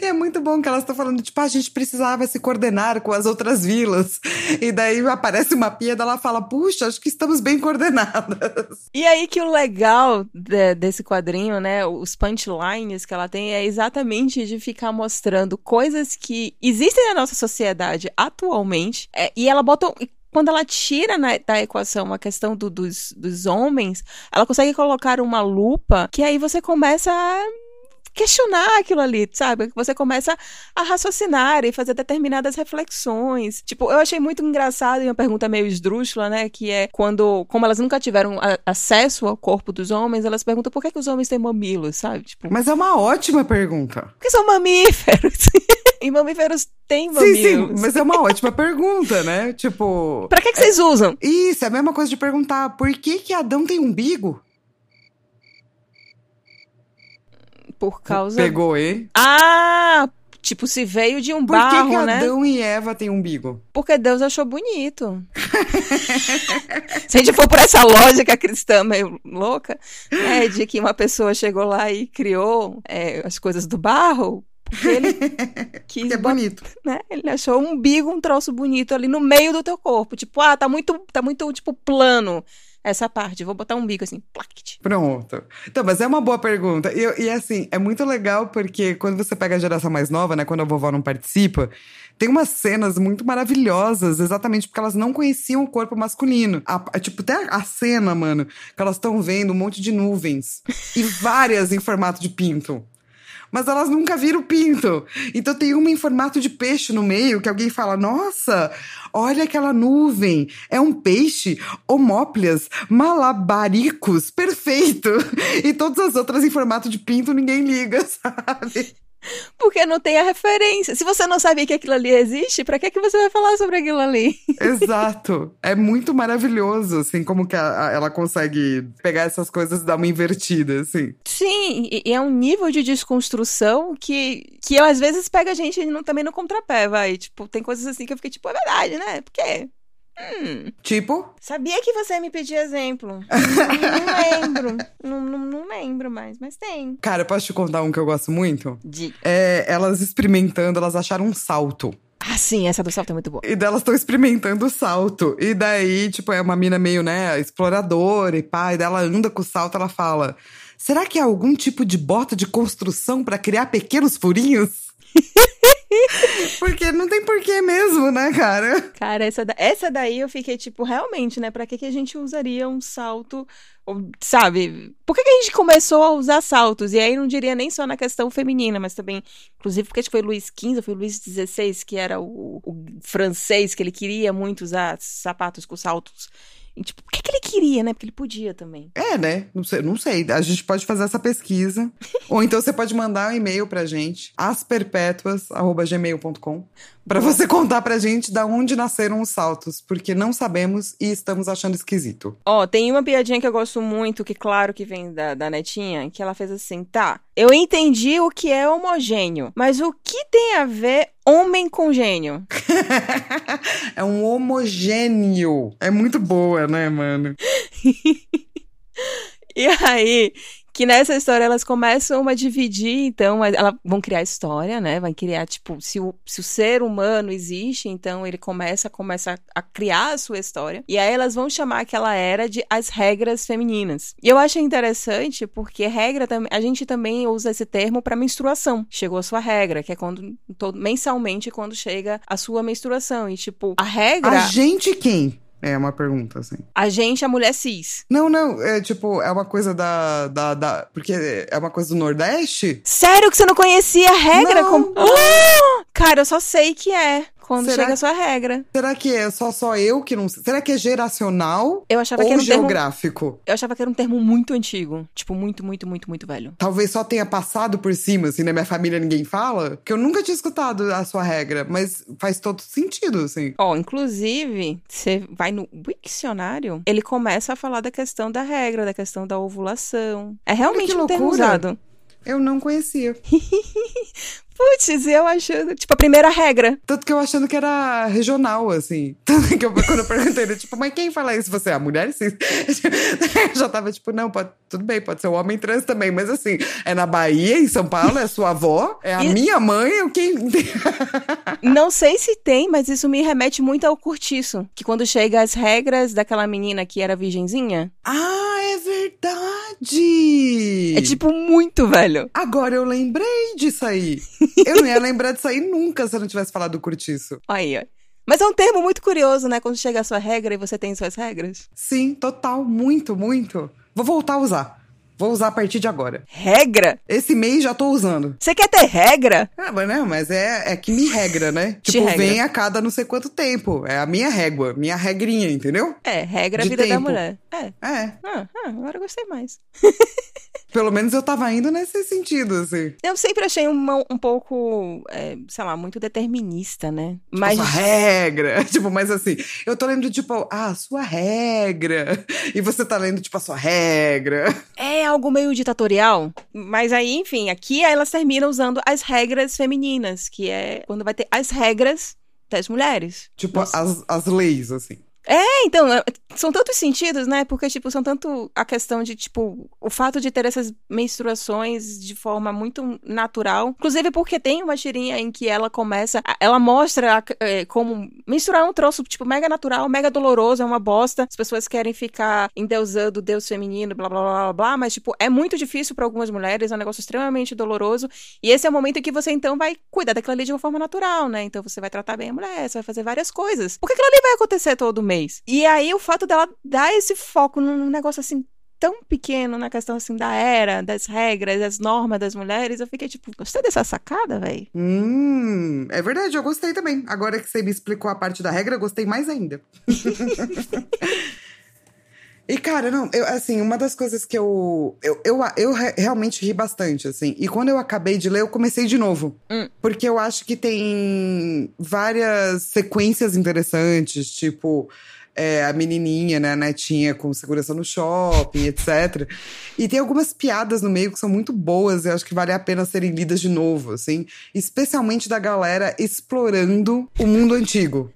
E é muito bom que elas estão falando, tipo, ah, a gente precisava se coordenar com as outras vilas. E daí aparece uma pia, ela fala, puxa, acho que estamos bem coordenadas. E aí que o legal de, desse quadrinho, né, os punchlines que ela tem é exatamente de ficar mostrando coisas que existem na nossa sociedade atualmente. É, e ela bota quando ela tira na, da equação a questão do, dos, dos homens, ela consegue colocar uma lupa que aí você começa a questionar aquilo ali, sabe? Você começa a raciocinar e fazer determinadas reflexões. Tipo, eu achei muito engraçado e uma pergunta meio esdrúxula, né? Que é quando, como elas nunca tiveram a, acesso ao corpo dos homens, elas perguntam por que, que os homens têm mamilos, sabe? Tipo, Mas é uma ótima pergunta. Porque são mamíferos. e mamíferos têm mamilos. Sim, sim, mas é uma ótima pergunta, né? Tipo. Pra que, que vocês usam? Isso, é a mesma coisa de perguntar por que, que Adão tem umbigo? Por causa. Pegou, hein? Ah! Tipo, se veio de um Por que, barro, que né? Adão e Eva têm umbigo? Porque Deus achou bonito. Se a gente for por essa lógica cristã meio louca, né, de que uma pessoa chegou lá e criou é, as coisas do barro, porque ele quis Que é bonito. né? Ele achou um umbigo, um troço bonito ali no meio do teu corpo. Tipo, ah, tá muito, tá muito, tipo, plano essa parte. Vou botar um bico assim, plact. Pronto. Então, mas é uma boa pergunta. E, e, assim, é muito legal porque quando você pega a geração mais nova, né? Quando a vovó não participa, tem umas cenas muito maravilhosas, exatamente porque elas não conheciam o corpo masculino. A- a- tipo, até a cena, mano, que elas estão vendo um monte de nuvens e várias em formato de pinto. Mas elas nunca viram pinto. Então tem uma em formato de peixe no meio que alguém fala: Nossa, olha aquela nuvem. É um peixe, homóplias, malabaricos, perfeito. E todas as outras em formato de pinto ninguém liga, sabe? Porque não tem a referência. Se você não sabia que aquilo ali existe, pra que, que você vai falar sobre aquilo ali? Exato. É muito maravilhoso, assim, como que a- a- ela consegue pegar essas coisas e dar uma invertida, assim. Sim, e, e é um nível de desconstrução que, que às vezes pega a gente no- também no contrapé, vai. Tipo, tem coisas assim que eu fiquei tipo, é verdade, né? Porque. Hum, Tipo, sabia que você me pediu exemplo. não, não lembro. Não, não, não lembro mais, mas tem. cara, posso te contar um que eu gosto muito? De... É, elas experimentando, elas acharam um salto. Ah, sim, essa do salto é muito boa. E delas estão experimentando o salto. E daí, tipo, é uma mina meio, né, exploradora e pá, e daí ela anda com o salto, ela fala: Será que é algum tipo de bota de construção pra criar pequenos furinhos? Porque não tem porquê mesmo, né, cara? Cara, essa, da- essa daí eu fiquei tipo, realmente, né? Pra que, que a gente usaria um salto? Sabe? Por que, que a gente começou a usar saltos? E aí não diria nem só na questão feminina, mas também, inclusive, porque acho que foi Luís XV, foi Luís XVI, que era o, o francês, que ele queria muito usar sapatos com saltos. E, tipo, por que, que ele queria, né? Porque ele podia também. É, né? Não sei, não sei. A gente pode fazer essa pesquisa. Ou então você pode mandar um e-mail pra gente, asperpetuas.gmail.com, pra você contar pra gente da onde nasceram os saltos, porque não sabemos e estamos achando esquisito. Ó, tem uma piadinha que eu gosto muito, que claro que vem da, da netinha, que ela fez assim, tá, eu entendi o que é homogêneo, mas o que tem a ver homem com gênio? é um homogêneo. É muito boa, né, mano? E aí, que nessa história elas começam a dividir, então, elas vão criar história, né? Vai criar, tipo, se o, se o ser humano existe, então ele começa, começa a criar a sua história. E aí elas vão chamar aquela era de as regras femininas. E eu acho interessante porque regra também, a gente também usa esse termo para menstruação. Chegou a sua regra, que é quando mensalmente quando chega a sua menstruação. E tipo, a regra, A gente quem? É uma pergunta, assim. a gente, a mulher cis. Não, não, é tipo, é uma coisa da, da, da. Porque é uma coisa do Nordeste? Sério que você não conhecia a regra? Não, Como- Ah! Cara, eu só sei que é quando Será chega a sua regra. Será que é só, só eu que não sei? Será que é geracional Eu achava que ou era um termo, geográfico? eu achava que era um termo muito antigo, tipo muito, muito, muito, muito velho. Talvez só tenha passado por cima, assim, na minha família ninguém fala. Que eu nunca tinha escutado a sua regra, mas faz todo sentido, assim. Ó, inclusive, você vai no Wikcionário, ele começa a falar da questão da regra, da questão da ovulação. É realmente que um termo usado. Eu não conhecia. Putz, eu achando, tipo, a primeira regra. Tanto que eu achando que era regional, assim. Tanto que eu, quando eu perguntei, ele, tipo, mas quem fala isso? Você é a mulher? Sim. Eu já tava tipo, não, pode, tudo bem, pode ser um homem trans também, mas assim, é na Bahia, em São Paulo, é sua avó, é a E- minha mãe, o quem. Não sei se tem, mas isso me remete muito ao curtiço. Que quando chega as regras daquela menina que era virgenzinha, ah, é verdade! é tipo muito velho. Agora eu lembrei disso aí. Eu não ia lembrar disso aí nunca se eu não tivesse falado do curtiço. Aí, ó. Mas é um termo muito curioso, né? Quando chega a sua regra e você tem suas regras. Sim, total, muito, muito. Vou voltar a usar. Vou usar a partir de agora. Regra? Esse mês já tô usando. Você quer ter regra? Ah, mas não, mas é, é que me regra, né? Tipo, regra. vem a cada não sei quanto tempo. É a minha régua, minha regrinha, entendeu? É, regra a De vida da tempo. mulher. É. É. Ah, ah, agora eu gostei mais. Pelo menos eu tava indo nesse sentido, assim. Eu sempre achei uma- um pouco, é, sei lá, muito determinista, né? Mas. Sua regra. Tipo, mas assim, eu tô lendo, tipo, ah, sua regra. E você tá lendo, tipo, a sua regra. É algo meio ditatorial. Mas aí, enfim, aqui elas terminam usando as regras femininas, que é quando vai ter as regras das mulheres. Tipo, Nossa. as, as leis, assim. É, então, é, são tantos sentidos, né? Porque, tipo, são tanto a questão de, tipo, o fato de ter essas menstruações de forma muito natural. Inclusive porque tem uma tirinha em que ela começa, ela mostra é, como menstruar é um troço, tipo, mega natural, mega doloroso, é uma bosta. As pessoas querem ficar endeusando o deus feminino, blá, blá, blá, blá, blá, mas, tipo, é muito difícil para algumas mulheres, é um negócio extremamente doloroso. E esse é o momento em que você, então, vai cuidar daquilo ali de uma forma natural, né? Então você vai tratar bem a mulher, você vai fazer várias coisas. Porque aquilo ali vai acontecer todo mês. E aí o fato dela dar esse foco num negócio assim tão pequeno na questão assim da era, das regras, das normas das mulheres, eu fiquei tipo, gostei dessa sacada, véi. Hum, é verdade, eu gostei também. Agora que você me explicou a parte da regra, eu gostei mais ainda. E, cara, não, eu, assim, uma das coisas que eu. Eu, eu, eu re- realmente ri bastante, assim. E quando eu acabei de ler, eu comecei de novo. Hum. Porque eu acho que tem várias sequências interessantes, tipo. é, a menininha, né, a netinha com segurança no shopping, etc. E tem algumas piadas no meio que são muito boas e eu acho que vale a pena serem lidas de novo, assim. Especialmente da galera explorando o mundo antigo.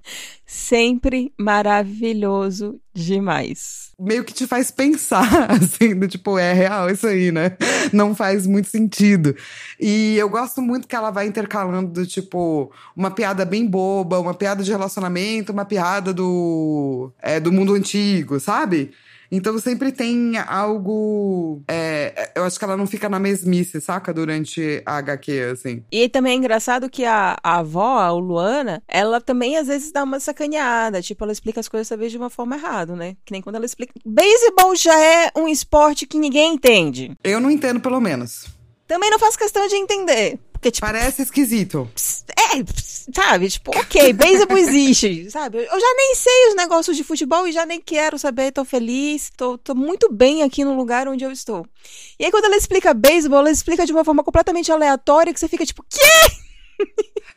Sempre maravilhoso demais. meio que te faz pensar, assim, do tipo, é real isso aí, né? Não faz muito sentido. E eu gosto muito que ela vai intercalando, do tipo, uma piada bem boba, uma piada de relacionamento, uma piada do, é, do mundo antigo, sabe? Então sempre tem algo. é, eu acho que ela não fica na mesmice, saca? Durante a HQ, assim. E também é engraçado que a, a avó, a Luana, ela também às vezes dá uma sacaneada. Tipo, ela explica as coisas talvez de uma forma errada, né? Que nem quando ela explica. Beisebol já é um esporte que ninguém entende. Eu não entendo, pelo menos. Também não faço questão de entender. Porque, tipo, Parece esquisito. é, sabe? Tipo, ok, beisebol existe, sabe? Eu já nem sei os negócios de futebol e já nem quero saber, tô feliz, tô, tô muito bem aqui no lugar onde eu estou. E aí, quando ela explica beisebol, ela explica de uma forma completamente aleatória que você fica tipo, quê?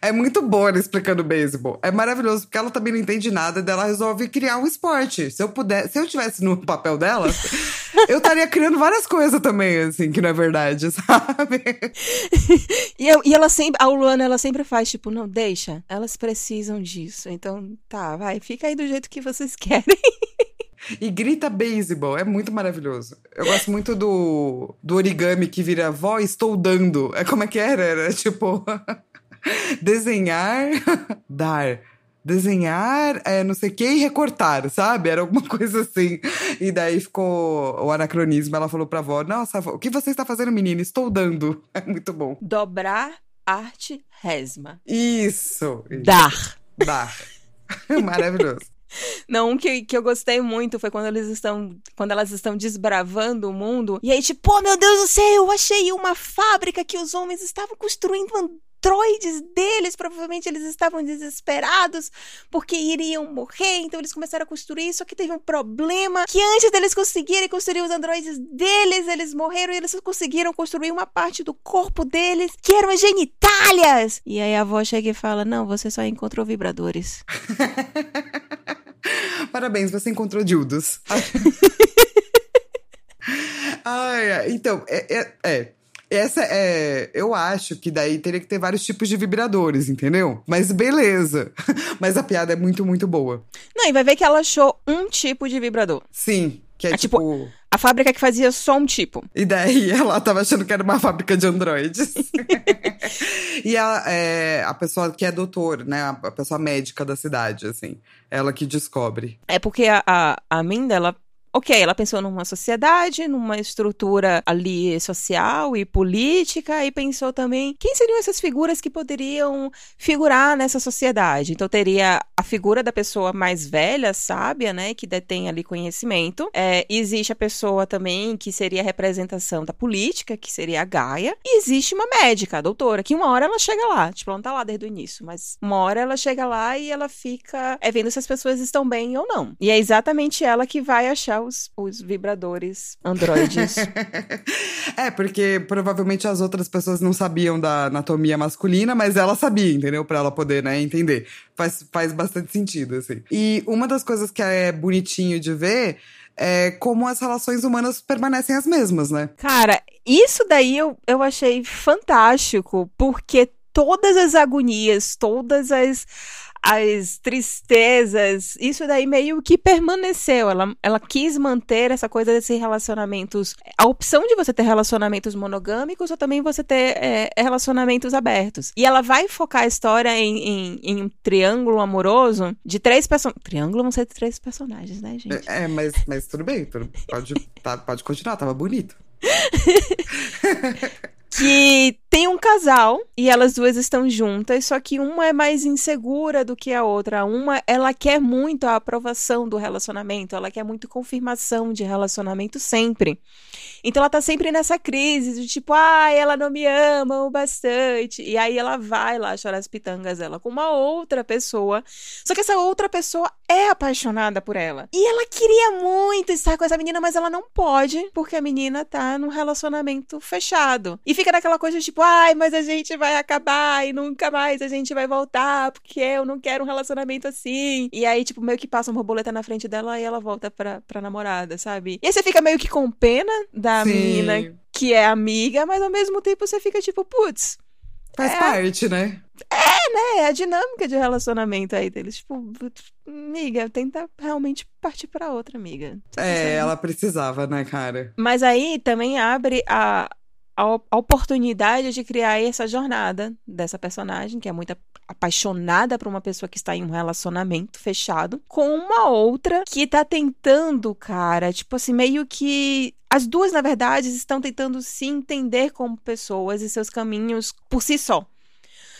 É muito boa ela explicando beisebol. É maravilhoso, porque ela também não entende nada, daí ela resolve criar um esporte. Se eu pudesse, se eu tivesse no papel dela, eu estaria criando várias coisas também, assim, que não é verdade, sabe? E, eu- e ela sempre, a Luana, ela sempre faz, tipo, não, deixa, elas precisam disso. Então, tá, vai, fica aí do jeito que vocês querem. E grita beisebol, é muito maravilhoso. Eu gosto muito do, do origami que vira vó, estou dando. É como é que era? Era tipo desenhar, dar. Desenhar, é, não sei o que, e recortar, sabe? Era alguma coisa assim. E daí ficou o anacronismo. Ela falou pra avó: Nossa, avó, o que você está fazendo, menina? Estou dando. É muito bom. Dobrar, arte, resma. Isso! Dar. Dar. Maravilhoso. Não, um que, que eu gostei muito foi quando eles estão. Quando elas estão desbravando o mundo. E aí, tipo, oh, meu Deus do céu, eu achei uma fábrica que os homens estavam construindo androides deles. Provavelmente eles estavam desesperados porque iriam morrer. Então eles começaram a construir. Só que teve um problema. Que antes deles conseguirem construir os androides deles, eles morreram e eles só conseguiram construir uma parte do corpo deles, que eram as genitálias. E aí a avó chega e fala: Não, você só encontrou vibradores. Parabéns, você encontrou dildos. Ai, ai, então, é, é, é. Essa é. Eu acho que daí teria que ter vários tipos de vibradores, entendeu? Mas beleza. Mas a piada é muito, muito boa. Não, e vai ver que ela achou um tipo de vibrador. Sim, que é Ah, tipo- tipo. A fábrica que fazia só um tipo. E daí ela tava achando que era uma fábrica de androides. e a, é, a pessoa que é doutor, né? A, a pessoa médica da cidade, assim. Ela que descobre. É porque a, a, a Minda, ela ok, ela pensou numa sociedade, numa estrutura ali social e política, e pensou também quem seriam essas figuras que poderiam figurar nessa sociedade. Então teria a figura da pessoa mais velha, sábia, né, que detém ali conhecimento. É, existe a pessoa também que seria a representação da política, que seria a Gaia. E existe uma médica, a doutora, que uma hora ela chega lá, tipo, ela não tá lá desde o início, mas uma hora ela chega lá e ela fica é, vendo se as pessoas estão bem ou não. E é exatamente ela que vai achar os, os vibradores androides. é, porque provavelmente as outras pessoas não sabiam da anatomia masculina, mas ela sabia, entendeu? Pra ela poder, né, entender. Faz, faz bastante sentido, assim. E uma das coisas que é bonitinho de ver é como as relações humanas permanecem as mesmas, né? Cara, isso daí eu, eu achei fantástico, porque todas as agonias, todas as as tristezas, isso daí meio que permaneceu. Ela, ela quis manter essa coisa desses relacionamentos. A opção de você ter relacionamentos monogâmicos ou também você ter é, relacionamentos abertos. E ela vai focar a história em, em, em um triângulo amoroso de três personagens. Triângulo vão ser três personagens, né, gente? É, é mas, mas tudo bem, tudo, pode, tá, pode continuar, tava bonito. que tem um casal e elas duas estão juntas, só que uma é mais insegura do que a outra. Uma, ela quer muito a aprovação do relacionamento, ela quer muito confirmação de relacionamento sempre. Então ela tá sempre nessa crise de tipo, ah, ela não me ama o bastante. E aí ela vai lá chorar as pitangas dela com uma outra pessoa. Só que essa outra pessoa é apaixonada por ela. E ela queria muito estar com essa menina, mas ela não pode, porque a menina tá num relacionamento fechado. E fica naquela coisa tipo, tipo, ai, mas a gente vai acabar e nunca mais a gente vai voltar, porque eu não quero um relacionamento assim. E aí, tipo, meio que passa uma borboleta na frente dela e ela volta pra, pra namorada, sabe? E aí você fica meio que com pena da Sim. menina que é amiga, mas ao mesmo tempo você fica tipo, putz. Faz é, parte, né? É, né? É a dinâmica de relacionamento aí deles. Tipo, amiga, tenta realmente partir para outra amiga. É, ela precisava, né, cara? Mas aí também abre a, a, oportunidade de criar essa jornada dessa personagem, que é muito apaixonada por uma pessoa que está em um relacionamento fechado, com uma outra que está tentando, cara, tipo assim, meio que. As duas, na verdade, estão tentando se entender como pessoas e seus caminhos por si só.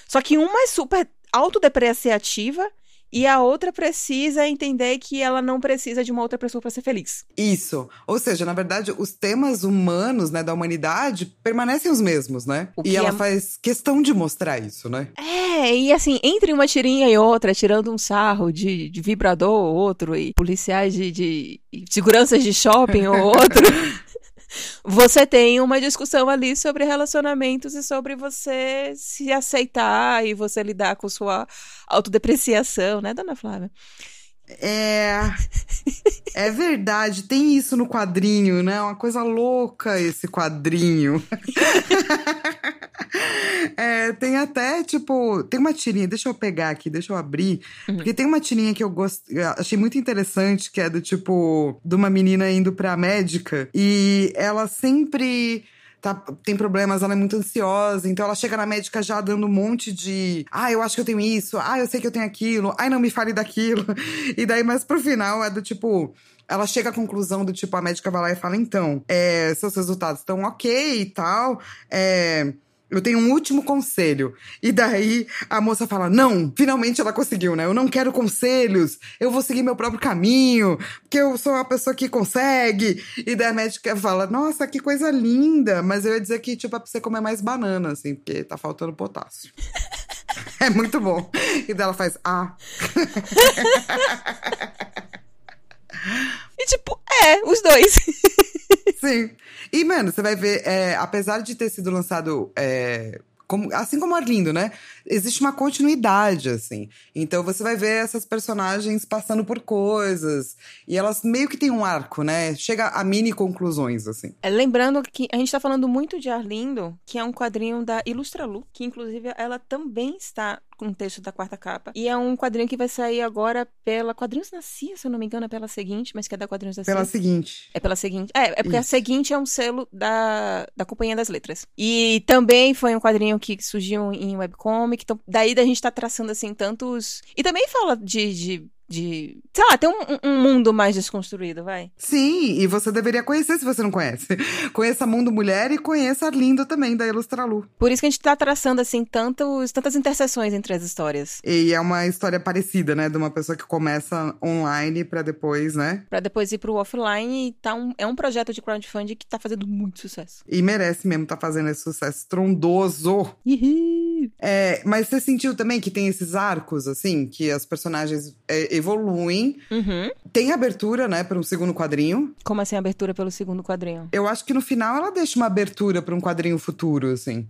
Só que uma é super autodepreciativa e a outra precisa entender que ela não precisa de uma outra pessoa para ser feliz. Isso. Ou seja, na verdade, os temas humanos, né, da humanidade permanecem os mesmos, né? O e ela é... faz questão de mostrar isso, né? É, e assim, entre uma tirinha e outra, tirando um sarro de, de vibrador ou outro, e policiais de, de seguranças de shopping ou outro. Você tem uma discussão ali sobre relacionamentos e sobre você se aceitar e você lidar com sua autodepreciação, né, dona Flávia? É. É verdade, tem isso no quadrinho, né? Uma coisa louca esse quadrinho. é, tem até, tipo, tem uma tirinha, deixa eu pegar aqui, deixa eu abrir. Uhum. Porque tem uma tirinha que eu gost... achei muito interessante, que é do tipo, de uma menina indo pra médica e ela sempre tá, tem problemas, ela é muito ansiosa, então ela chega na médica já dando um monte de. Ah, eu acho que eu tenho isso, ah, eu sei que eu tenho aquilo, ai, não me fale daquilo. E daí, mas pro final é do tipo ela chega à conclusão do tipo, a médica vai lá e fala, então, é, seus resultados estão ok e tal, é, eu tenho um último conselho. E daí a moça fala: Não, finalmente ela conseguiu, né? Eu não quero conselhos, eu vou seguir meu próprio caminho, porque eu sou uma pessoa que consegue. E daí a médica fala: Nossa, que coisa linda. Mas eu ia dizer que, tipo, é pra você comer mais banana, assim, porque tá faltando potássio. é muito bom. E daí ela faz: Ah. e tipo, é, os dois. Sim. E, mano, você vai ver, é, apesar de ter sido lançado. É, como, assim como Arlindo, né? Existe uma continuidade, assim. Então você vai ver essas personagens passando por coisas. E elas meio que têm um arco, né? Chega a mini conclusões, assim. É, lembrando que a gente tá falando muito de Arlindo, que é um quadrinho da Ilustralu, que inclusive ela também está com um texto da quarta capa. E é um quadrinho que vai sair agora pela Quadrinhos na Cia, se eu não me engano, é pela seguinte, mas que é da Quadrinhos da Cia. Pela seguinte. É pela seguinte. É, é porque Isso. a seguinte é um selo da, da Companhia das Letras. E também foi um quadrinho que surgiu em webcomic. Então, daí da gente tá traçando, assim, tantos. E também fala de, de de. Sei lá, ter um, um mundo mais desconstruído, vai. Sim, e você deveria conhecer se você não conhece. Conheça Mundo Mulher e conheça Arlindo também, da Ilustralu. Por isso que a gente tá traçando, assim, tantos, tantas interseções entre as histórias. E é uma história parecida, né? De uma pessoa que começa online pra depois, né? Pra depois ir pro offline e tá um, é um projeto de crowdfunding que tá fazendo muito sucesso. E merece mesmo tá fazendo esse sucesso trondoso. É, mas você sentiu também que tem esses arcos, assim, que as personagens é, evoluem. Uhum. Tem abertura, né, para um segundo quadrinho. Como assim, abertura pelo segundo quadrinho? Eu acho que no final ela deixa uma abertura para um quadrinho futuro, assim.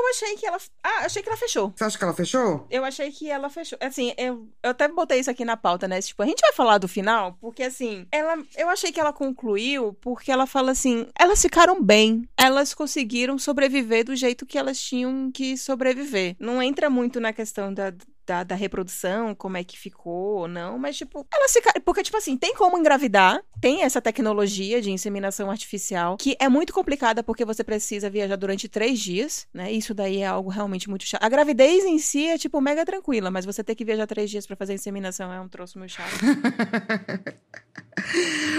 Eu achei que ela. Ah, achei que ela fechou. Você acha que ela fechou? Eu achei que ela fechou. Assim, eu, eu até botei isso aqui na pauta, né? Tipo, a gente vai falar do final, porque assim, ela. Eu achei que ela concluiu porque ela fala assim: elas ficaram bem. Elas conseguiram sobreviver do jeito que elas tinham que sobreviver. Não entra muito na questão da, da, da, reprodução, como é que ficou ou não, mas, tipo, elas ficaram. Porque, tipo assim, tem como engravidar, tem essa tecnologia de inseminação artificial, que é muito complicada porque você precisa viajar durante três dias, né? Isso daí é algo realmente muito chato. A gravidez em si é, tipo, mega tranquila, mas você ter que viajar três dias para fazer inseminação é um troço meio chato.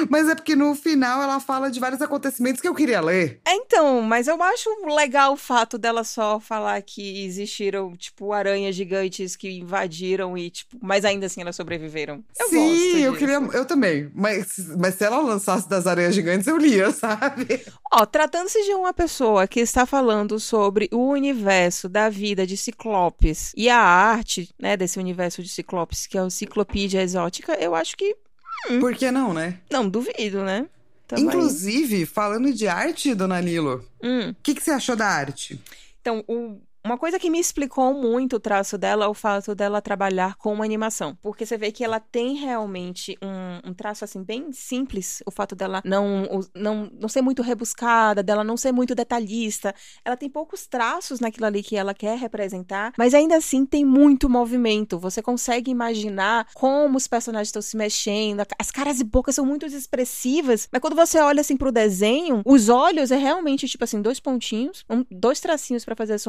Mas é porque no final ela fala de vários acontecimentos que eu queria ler. É, então, mas eu acho legal o fato dela só falar que existiram, tipo, aranhas gigantes que invadiram e, tipo, mas ainda assim elas sobreviveram. Eu Sim, gosto eu disso. queria. Eu também. Mas, mas se ela lançasse das aranhas gigantes, eu lia, sabe? Ó, tratando-se de uma pessoa que está falando sobre o universo da vida de Ciclopes e a arte, né, desse universo de Ciclopes, que é o Ciclopídia Exótica, eu acho que Por que não, né? não duvido, né? Tamo aí. Inclusive, falando de arte, dona Lilo, Hum. o que, que você achou da arte? Então, o- uma coisa que me explicou muito o traço dela é o fato dela trabalhar com animação. Porque você vê que ela tem realmente um, um traço, assim, bem simples. O fato dela não, não, não ser muito rebuscada, dela não ser muito detalhista. Ela tem poucos traços naquilo ali que ela quer representar, mas ainda assim tem muito movimento. Você consegue imaginar como os personagens estão se mexendo. As caras e bocas são muito expressivas, mas quando você olha assim pro desenho, os olhos é realmente tipo assim, dois pontinhos, um- dois tracinhos pra fazer as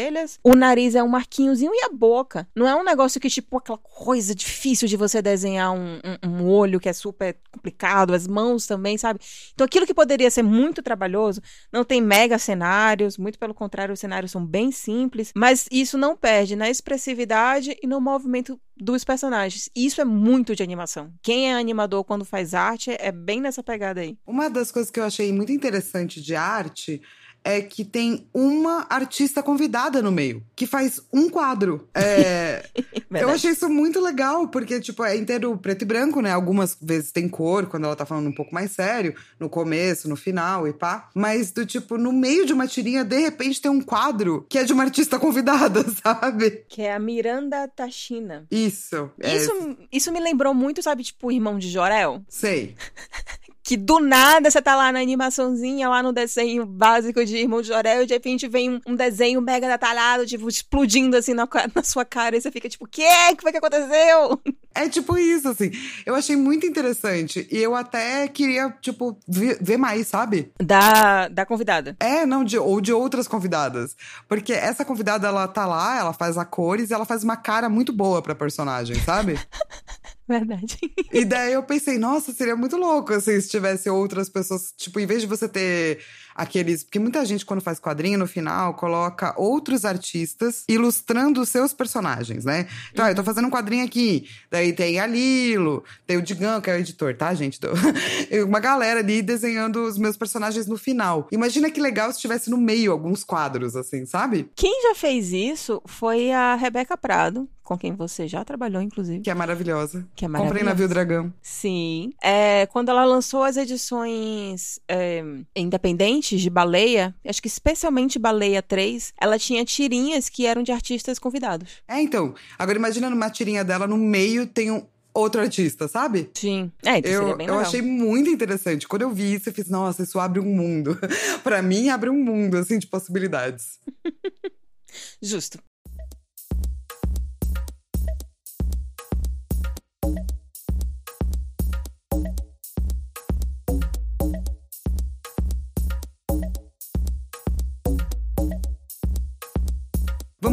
sobrancelhas, o nariz é um marquinhozinho e a boca. Não é um negócio que tipo aquela coisa difícil de você desenhar um, um- um olho que é super complicado, as mãos também, sabe? Então aquilo que poderia ser muito trabalhoso, não tem mega cenários, muito pelo contrário, os cenários são bem simples, mas isso não perde na expressividade e no movimento dos personagens. Isso é muito de animação. Quem é animador quando faz arte é bem nessa pegada aí. Uma das coisas que eu achei muito interessante de arte é que tem uma artista convidada no meio, que faz um quadro. É, eu achei isso muito legal, porque, tipo, é inteiro preto e branco, né? Algumas vezes tem cor, quando ela tá falando um pouco mais sério, no começo, no final e pá. Mas, do tipo, no meio de uma tirinha, de repente tem um quadro que é de uma artista convidada, sabe? Que é a Miranda Tachina. Isso. é, Isso, isso me lembrou muito, sabe, tipo, o irmão de Jorel? Sei. Que do nada você tá lá na animaçãozinha, lá no desenho básico de Irmão de Jorel, e de repente vem um, um desenho mega detalhado, tipo, explodindo assim na, na sua cara, e você fica tipo, o quê? O que foi que aconteceu? É tipo isso, assim. Eu achei muito interessante. E eu até queria, tipo, ver, mais, sabe? Da, da convidada. É, não, de, ou de outras convidadas. Porque essa convidada, ela tá lá, ela faz a cores e ela faz uma cara muito boa pra personagem, sabe? Verdade. e daí eu pensei, nossa, seria muito louco, assim, se tivesse outras pessoas. Tipo, em vez de você ter aqueles. Porque muita gente, quando faz quadrinho, no final, coloca outros artistas ilustrando os seus personagens, né? Então, ah, eu tô fazendo um quadrinho aqui. Daí tem a Lilo, tem o Digão, que é o editor, tá, gente? Então, uma galera ali desenhando os meus personagens no final. Imagina que legal se tivesse no meio alguns quadros, assim, sabe? Quem já fez isso foi a Rebeca Prado, com quem você já trabalhou, inclusive. Que é maravilhosa. Que é Comprei maravilhosa. Navio Dragão. Sim. É, quando ela lançou as edições é, independentes de Baleia, acho que especialmente Baleia 3, ela tinha tirinhas que eram de artistas convidados. É, então. Agora imagina numa tirinha dela, no meio tem um outro artista, sabe? Sim. É, então Eu, eu achei muito interessante. Quando eu vi isso, eu fiz, nossa, isso abre um mundo. Pra mim, abre um mundo, assim, de possibilidades. Justo.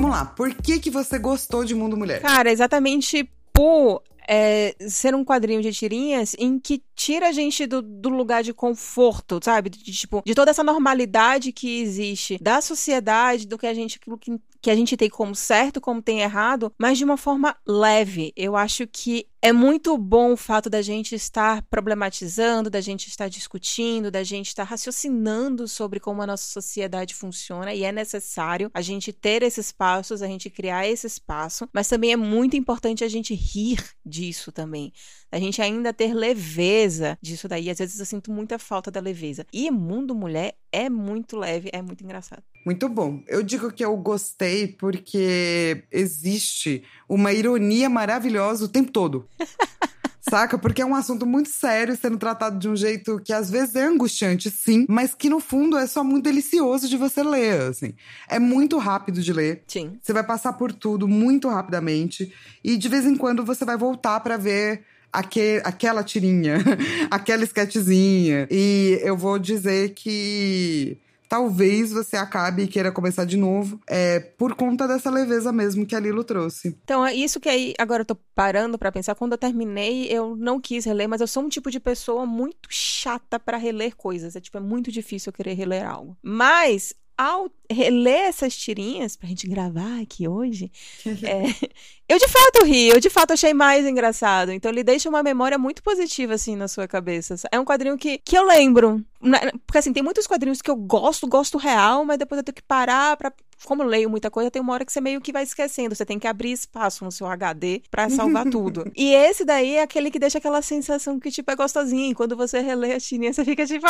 Vamos lá, por que que você gostou de Mundo Mulher? Cara, exatamente por é, ser um quadrinho de tirinhas em que tira a gente do, do lugar de conforto, sabe? De, tipo, de toda essa normalidade que existe da sociedade, do que a gente, que, que a gente tem como certo, como tem errado, mas de uma forma leve. Eu acho que é muito bom o fato da gente estar problematizando, da gente estar discutindo, da gente estar raciocinando sobre como a nossa sociedade funciona e é necessário a gente ter esses passos, a gente criar esse espaço, mas também é muito importante a gente rir disso também. A gente ainda ter leveza disso daí. Às vezes eu sinto muita falta da leveza. E Mundo Mulher é muito leve, é muito engraçado. Muito bom. Eu digo que eu gostei porque existe uma ironia maravilhosa o tempo todo. Saca? Porque é um assunto muito sério, sendo tratado de um jeito que às vezes é angustiante, sim, mas que no fundo é só muito delicioso de você ler, assim. É muito rápido de ler. Sim. Você vai passar por tudo muito rapidamente e de vez em quando você vai voltar para ver aquele, aquela tirinha, aquela sketchzinha. E eu vou dizer que talvez você acabe e queira começar de novo, é por conta dessa leveza mesmo que a Lilo trouxe. Então, é isso que aí, agora eu tô parando para pensar, quando eu terminei, eu não quis reler, mas eu sou um tipo de pessoa muito chata para reler coisas, é tipo, é muito difícil eu querer reler algo. Mas ao reler essas tirinhas pra gente gravar aqui hoje, é, eu de fato ri, eu de fato achei mais engraçado. Então ele deixa uma memória muito positiva, assim, na sua cabeça. É um quadrinho que, que eu lembro. Porque, assim, tem muitos quadrinhos que eu gosto, gosto real, mas depois eu tenho que parar pra. Como eu leio muita coisa, tem uma hora que você meio que vai esquecendo. Você tem que abrir espaço no seu HD para salvar tudo. E esse daí é aquele que deixa aquela sensação que, tipo, é gostosinho. Quando você relê a tirinha, você fica tipo.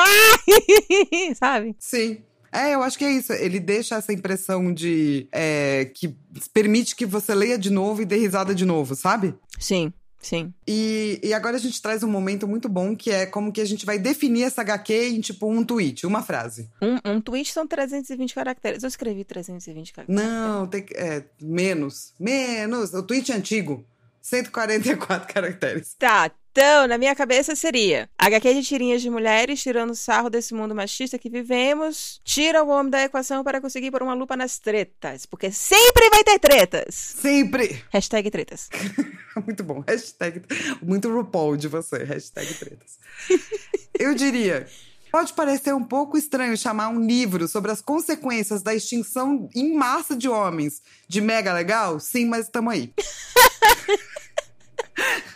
Sabe? Sim. É, eu acho que é isso. Ele deixa essa impressão de. É, que permite que você leia de novo e dê risada de novo, sabe? Sim. Sim. E, e agora a gente traz um momento muito bom que é como que a gente vai definir essa HQ em tipo um tweet, uma frase. Um, um tweet são 320 caracteres. Eu escrevi 320 caracteres. Não, tem que. É, menos. Menos. O tweet é antigo. 144 caracteres. Tá, então, na minha cabeça seria HQ de tirinhas de mulheres tirando sarro desse mundo machista que vivemos, tira o homem da equação para conseguir pôr uma lupa nas tretas, porque sempre vai ter tretas. Sempre. Hashtag tretas. muito bom. Hashtag, muito RuPaul de você. Hashtag tretas. Eu diria... Pode parecer um pouco estranho chamar um livro sobre as consequências da extinção em massa de homens de mega legal? Sim, mas estamos aí.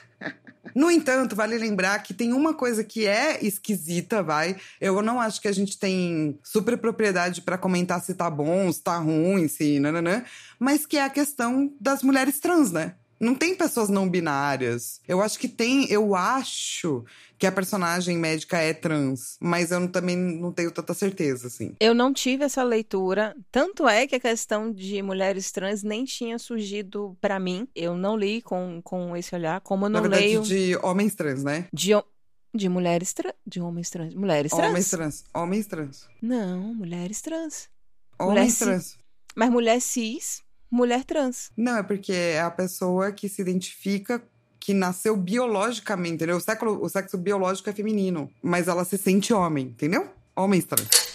No entanto, vale lembrar que tem uma coisa que é esquisita, vai. Eu não acho que a gente tem super propriedade para comentar se tá bom, se tá ruim, se nananã, mas que é a questão das mulheres trans, né? Não tem pessoas não binárias. Eu acho que tem, eu acho que a personagem médica é trans, mas eu também não tenho tanta certeza, assim. Eu não tive essa leitura, tanto é que a questão de mulheres trans nem tinha surgido para mim. Eu não li com, com esse olhar, como eu não Na verdade, leio de homens trans, né? de de mulheres trans, de homens trans, mulheres trans. Homens trans, homens trans. Não, mulheres trans. Homens Mulher trans. Mas mulher cis, mulher trans. Não, é porque é a pessoa que se identifica que nasceu biologicamente, entendeu? O, século, o sexo biológico é feminino, mas ela se sente homem, entendeu? Homens trans.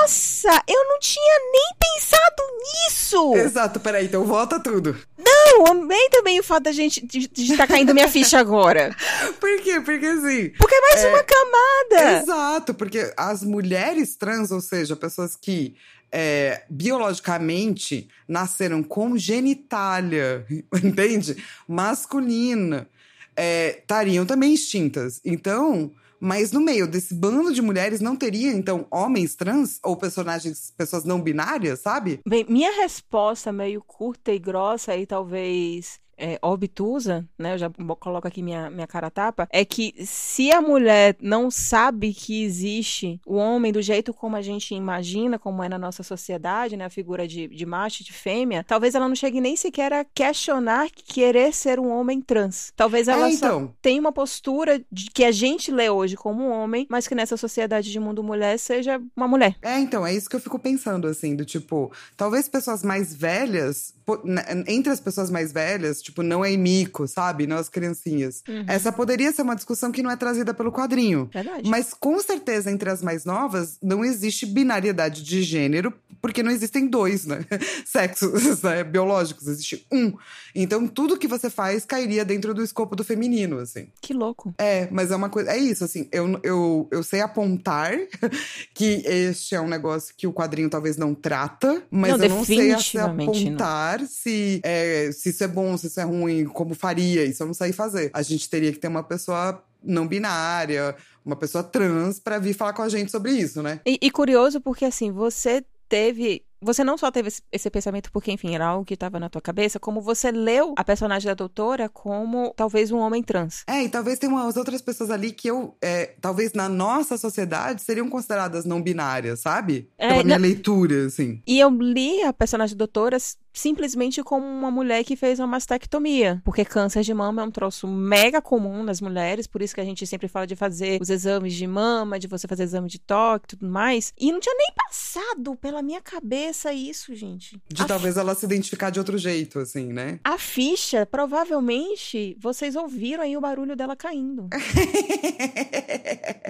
Nossa, eu não tinha nem pensado nisso. Exato, peraí, então volta tudo. Não, amei também o fato da gente de, de estar caindo minha ficha agora. Por quê? Porque assim. Porque é mais É, uma camada. Exato, porque as mulheres trans, ou seja, pessoas que é, biologicamente nasceram com genitália, entende? Masculina, é, estariam também extintas. Então, mas no meio desse bando de mulheres não teria, então, homens trans ou personagens, pessoas não binárias, sabe? Bem, minha resposta meio curta e grossa e talvez é, obtusa, né? Eu já coloco aqui minha, minha cara a tapa, é que se a mulher não sabe que existe o homem do jeito como a gente imagina, como é na nossa sociedade, né? A figura de, de macho e de fêmea, talvez ela não chegue nem sequer a questionar querer ser um homem trans. Talvez ela é, só então. tem uma postura de que a gente lê hoje como um homem, mas que nessa sociedade de mundo mulher seja uma mulher. É, então, é isso que eu fico pensando, assim, do tipo, talvez pessoas mais velhas, na- entre as pessoas mais velhas, tipo, não é mico, sabe? Não as criancinhas. Uhum. Essa poderia ser uma discussão que não é trazida pelo quadrinho. Verdade. Mas com certeza, entre as mais novas, não existe binariedade de gênero, porque não existem dois, né? Sexos né? biológicos, existe um. Então, tudo que você faz cairia dentro do escopo do feminino, assim. Que louco. É, mas é uma coisa. É isso, assim. Eu, eu, eu sei apontar que este é um negócio que o quadrinho talvez não trata, mas Não, eu não sei se definitivamente não. apontar se, é, se isso é bom, se isso é ruim, como faria. Isso eu não sei fazer. A gente teria que ter uma pessoa não binária, uma pessoa trans pra vir falar com a gente sobre isso, né? E, e curioso porque, assim, você teve. Você não só teve esse, pensamento porque, enfim, era algo que estava na tua cabeça, como você leu a personagem da doutora como talvez um homem trans. É, e talvez tenha umas outras pessoas ali que eu, é, talvez na nossa sociedade, seriam consideradas não binárias, sabe? É, Pela minha não- leitura, assim. E eu li a personagem da doutora simplesmente como uma mulher que fez uma mastectomia. Porque câncer de mama é um troço mega comum nas mulheres, por isso que a gente sempre fala de fazer os exames de mama, de você fazer exame de toque e tudo mais. E não tinha nem passado pela minha cabeça isso, gente. De A talvez ela se identificar de outro jeito, assim, né? A ficha, provavelmente, vocês ouviram aí o barulho dela caindo.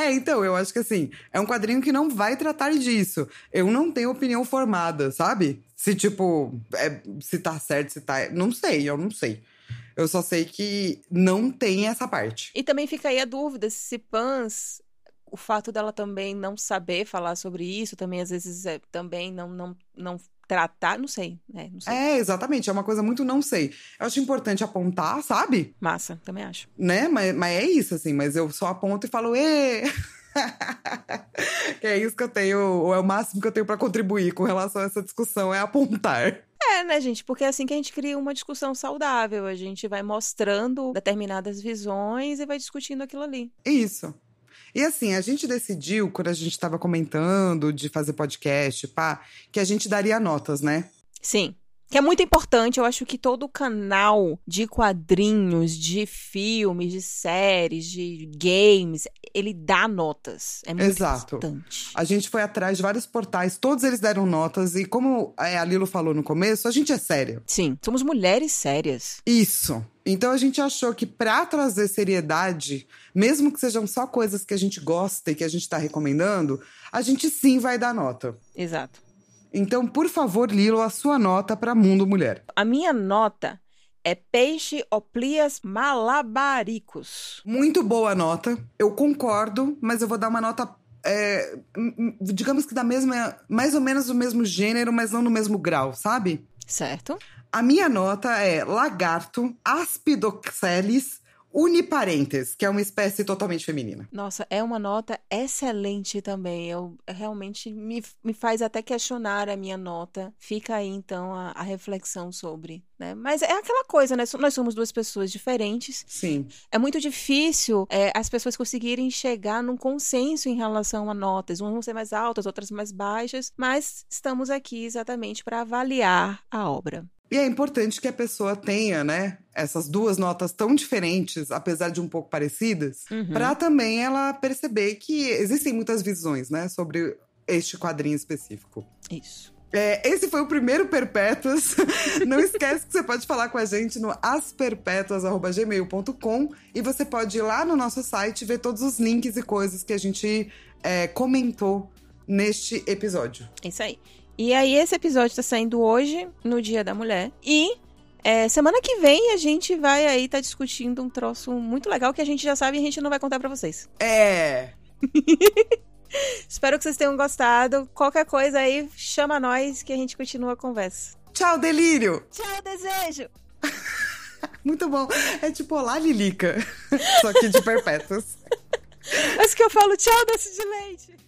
é, então, eu acho que assim, é um quadrinho que não vai tratar disso. Eu não tenho opinião formada, sabe? Se, tipo, é, se tá certo, se tá. Não sei, eu não sei. Eu só sei que não tem essa parte. E também fica aí a dúvida se Pans, o fato dela também não saber falar sobre isso, também às vezes é, também não, não, não tratar, não sei, né? Não sei. É, exatamente, é uma coisa muito não sei. Eu acho importante apontar, sabe? Massa, também acho. Né? Mas, mas é isso, assim, mas eu só aponto e falo, ê! que é isso que eu tenho, ou é o máximo que eu tenho pra contribuir com relação a essa discussão, é apontar. É, né, gente? Porque é assim que a gente cria uma discussão saudável. A gente vai mostrando determinadas visões e vai discutindo aquilo ali. Isso. E assim, a gente decidiu, quando a gente estava comentando de fazer podcast, pá, que a gente daria notas, né? Sim. Que é muito importante, eu acho que todo canal de quadrinhos, de filmes, de séries, de games, ele dá notas. É muito Exato. importante. A gente foi atrás de vários portais, todos eles deram notas, e como é, a Lilo falou no começo, a gente é séria. Sim, somos mulheres sérias. Isso. Então a gente achou que pra trazer seriedade, mesmo que sejam só coisas que a gente gosta e que a gente tá recomendando, a gente sim vai dar nota. Exato. Então, por favor, Lilo, a sua nota pra Mundo Mulher. A minha nota é peixe oplias malabaricos. Muito boa nota. Eu concordo, mas eu vou dar uma nota. é, digamos que da mesma. Mais ou menos do mesmo gênero, mas não no mesmo grau, sabe? Certo? A minha nota é lagarto, aspidoxelis uniparentes, que é uma espécie totalmente feminina. Nossa, é uma nota excelente também. Eu realmente me, me faz até questionar a minha nota. Fica aí então a, a reflexão sobre, né? Mas é aquela coisa, né? Nós somos duas pessoas diferentes. Sim. É muito difícil é, as pessoas conseguirem chegar num consenso em relação a notas. Umas vão ser mais altas, outras mais baixas, mas estamos aqui exatamente para avaliar a obra. E é importante que a pessoa tenha, né, essas duas notas tão diferentes, apesar de um pouco parecidas, Uhum. pra também ela perceber que existem muitas visões, né, sobre este quadrinho específico. Isso. É, esse foi o primeiro Perpétuas. Não esquece que você pode falar com a gente no asperpetuas.gmail.com e você pode ir lá no nosso site ver todos os links e coisas que a gente é, comentou neste episódio. Isso aí. E aí, esse episódio tá saindo hoje, no Dia da Mulher. E é, semana que vem a gente vai aí tá discutindo um troço muito legal que a gente já sabe e a gente não vai contar pra vocês. É. Espero que vocês tenham gostado. Qualquer coisa aí, chama nós que a gente continua a conversa. Tchau, delírio! Tchau, desejo! Muito bom. É tipo Olá, Lilica. Só que de Perpétuas. Mas que eu falo tchau, doce de leite.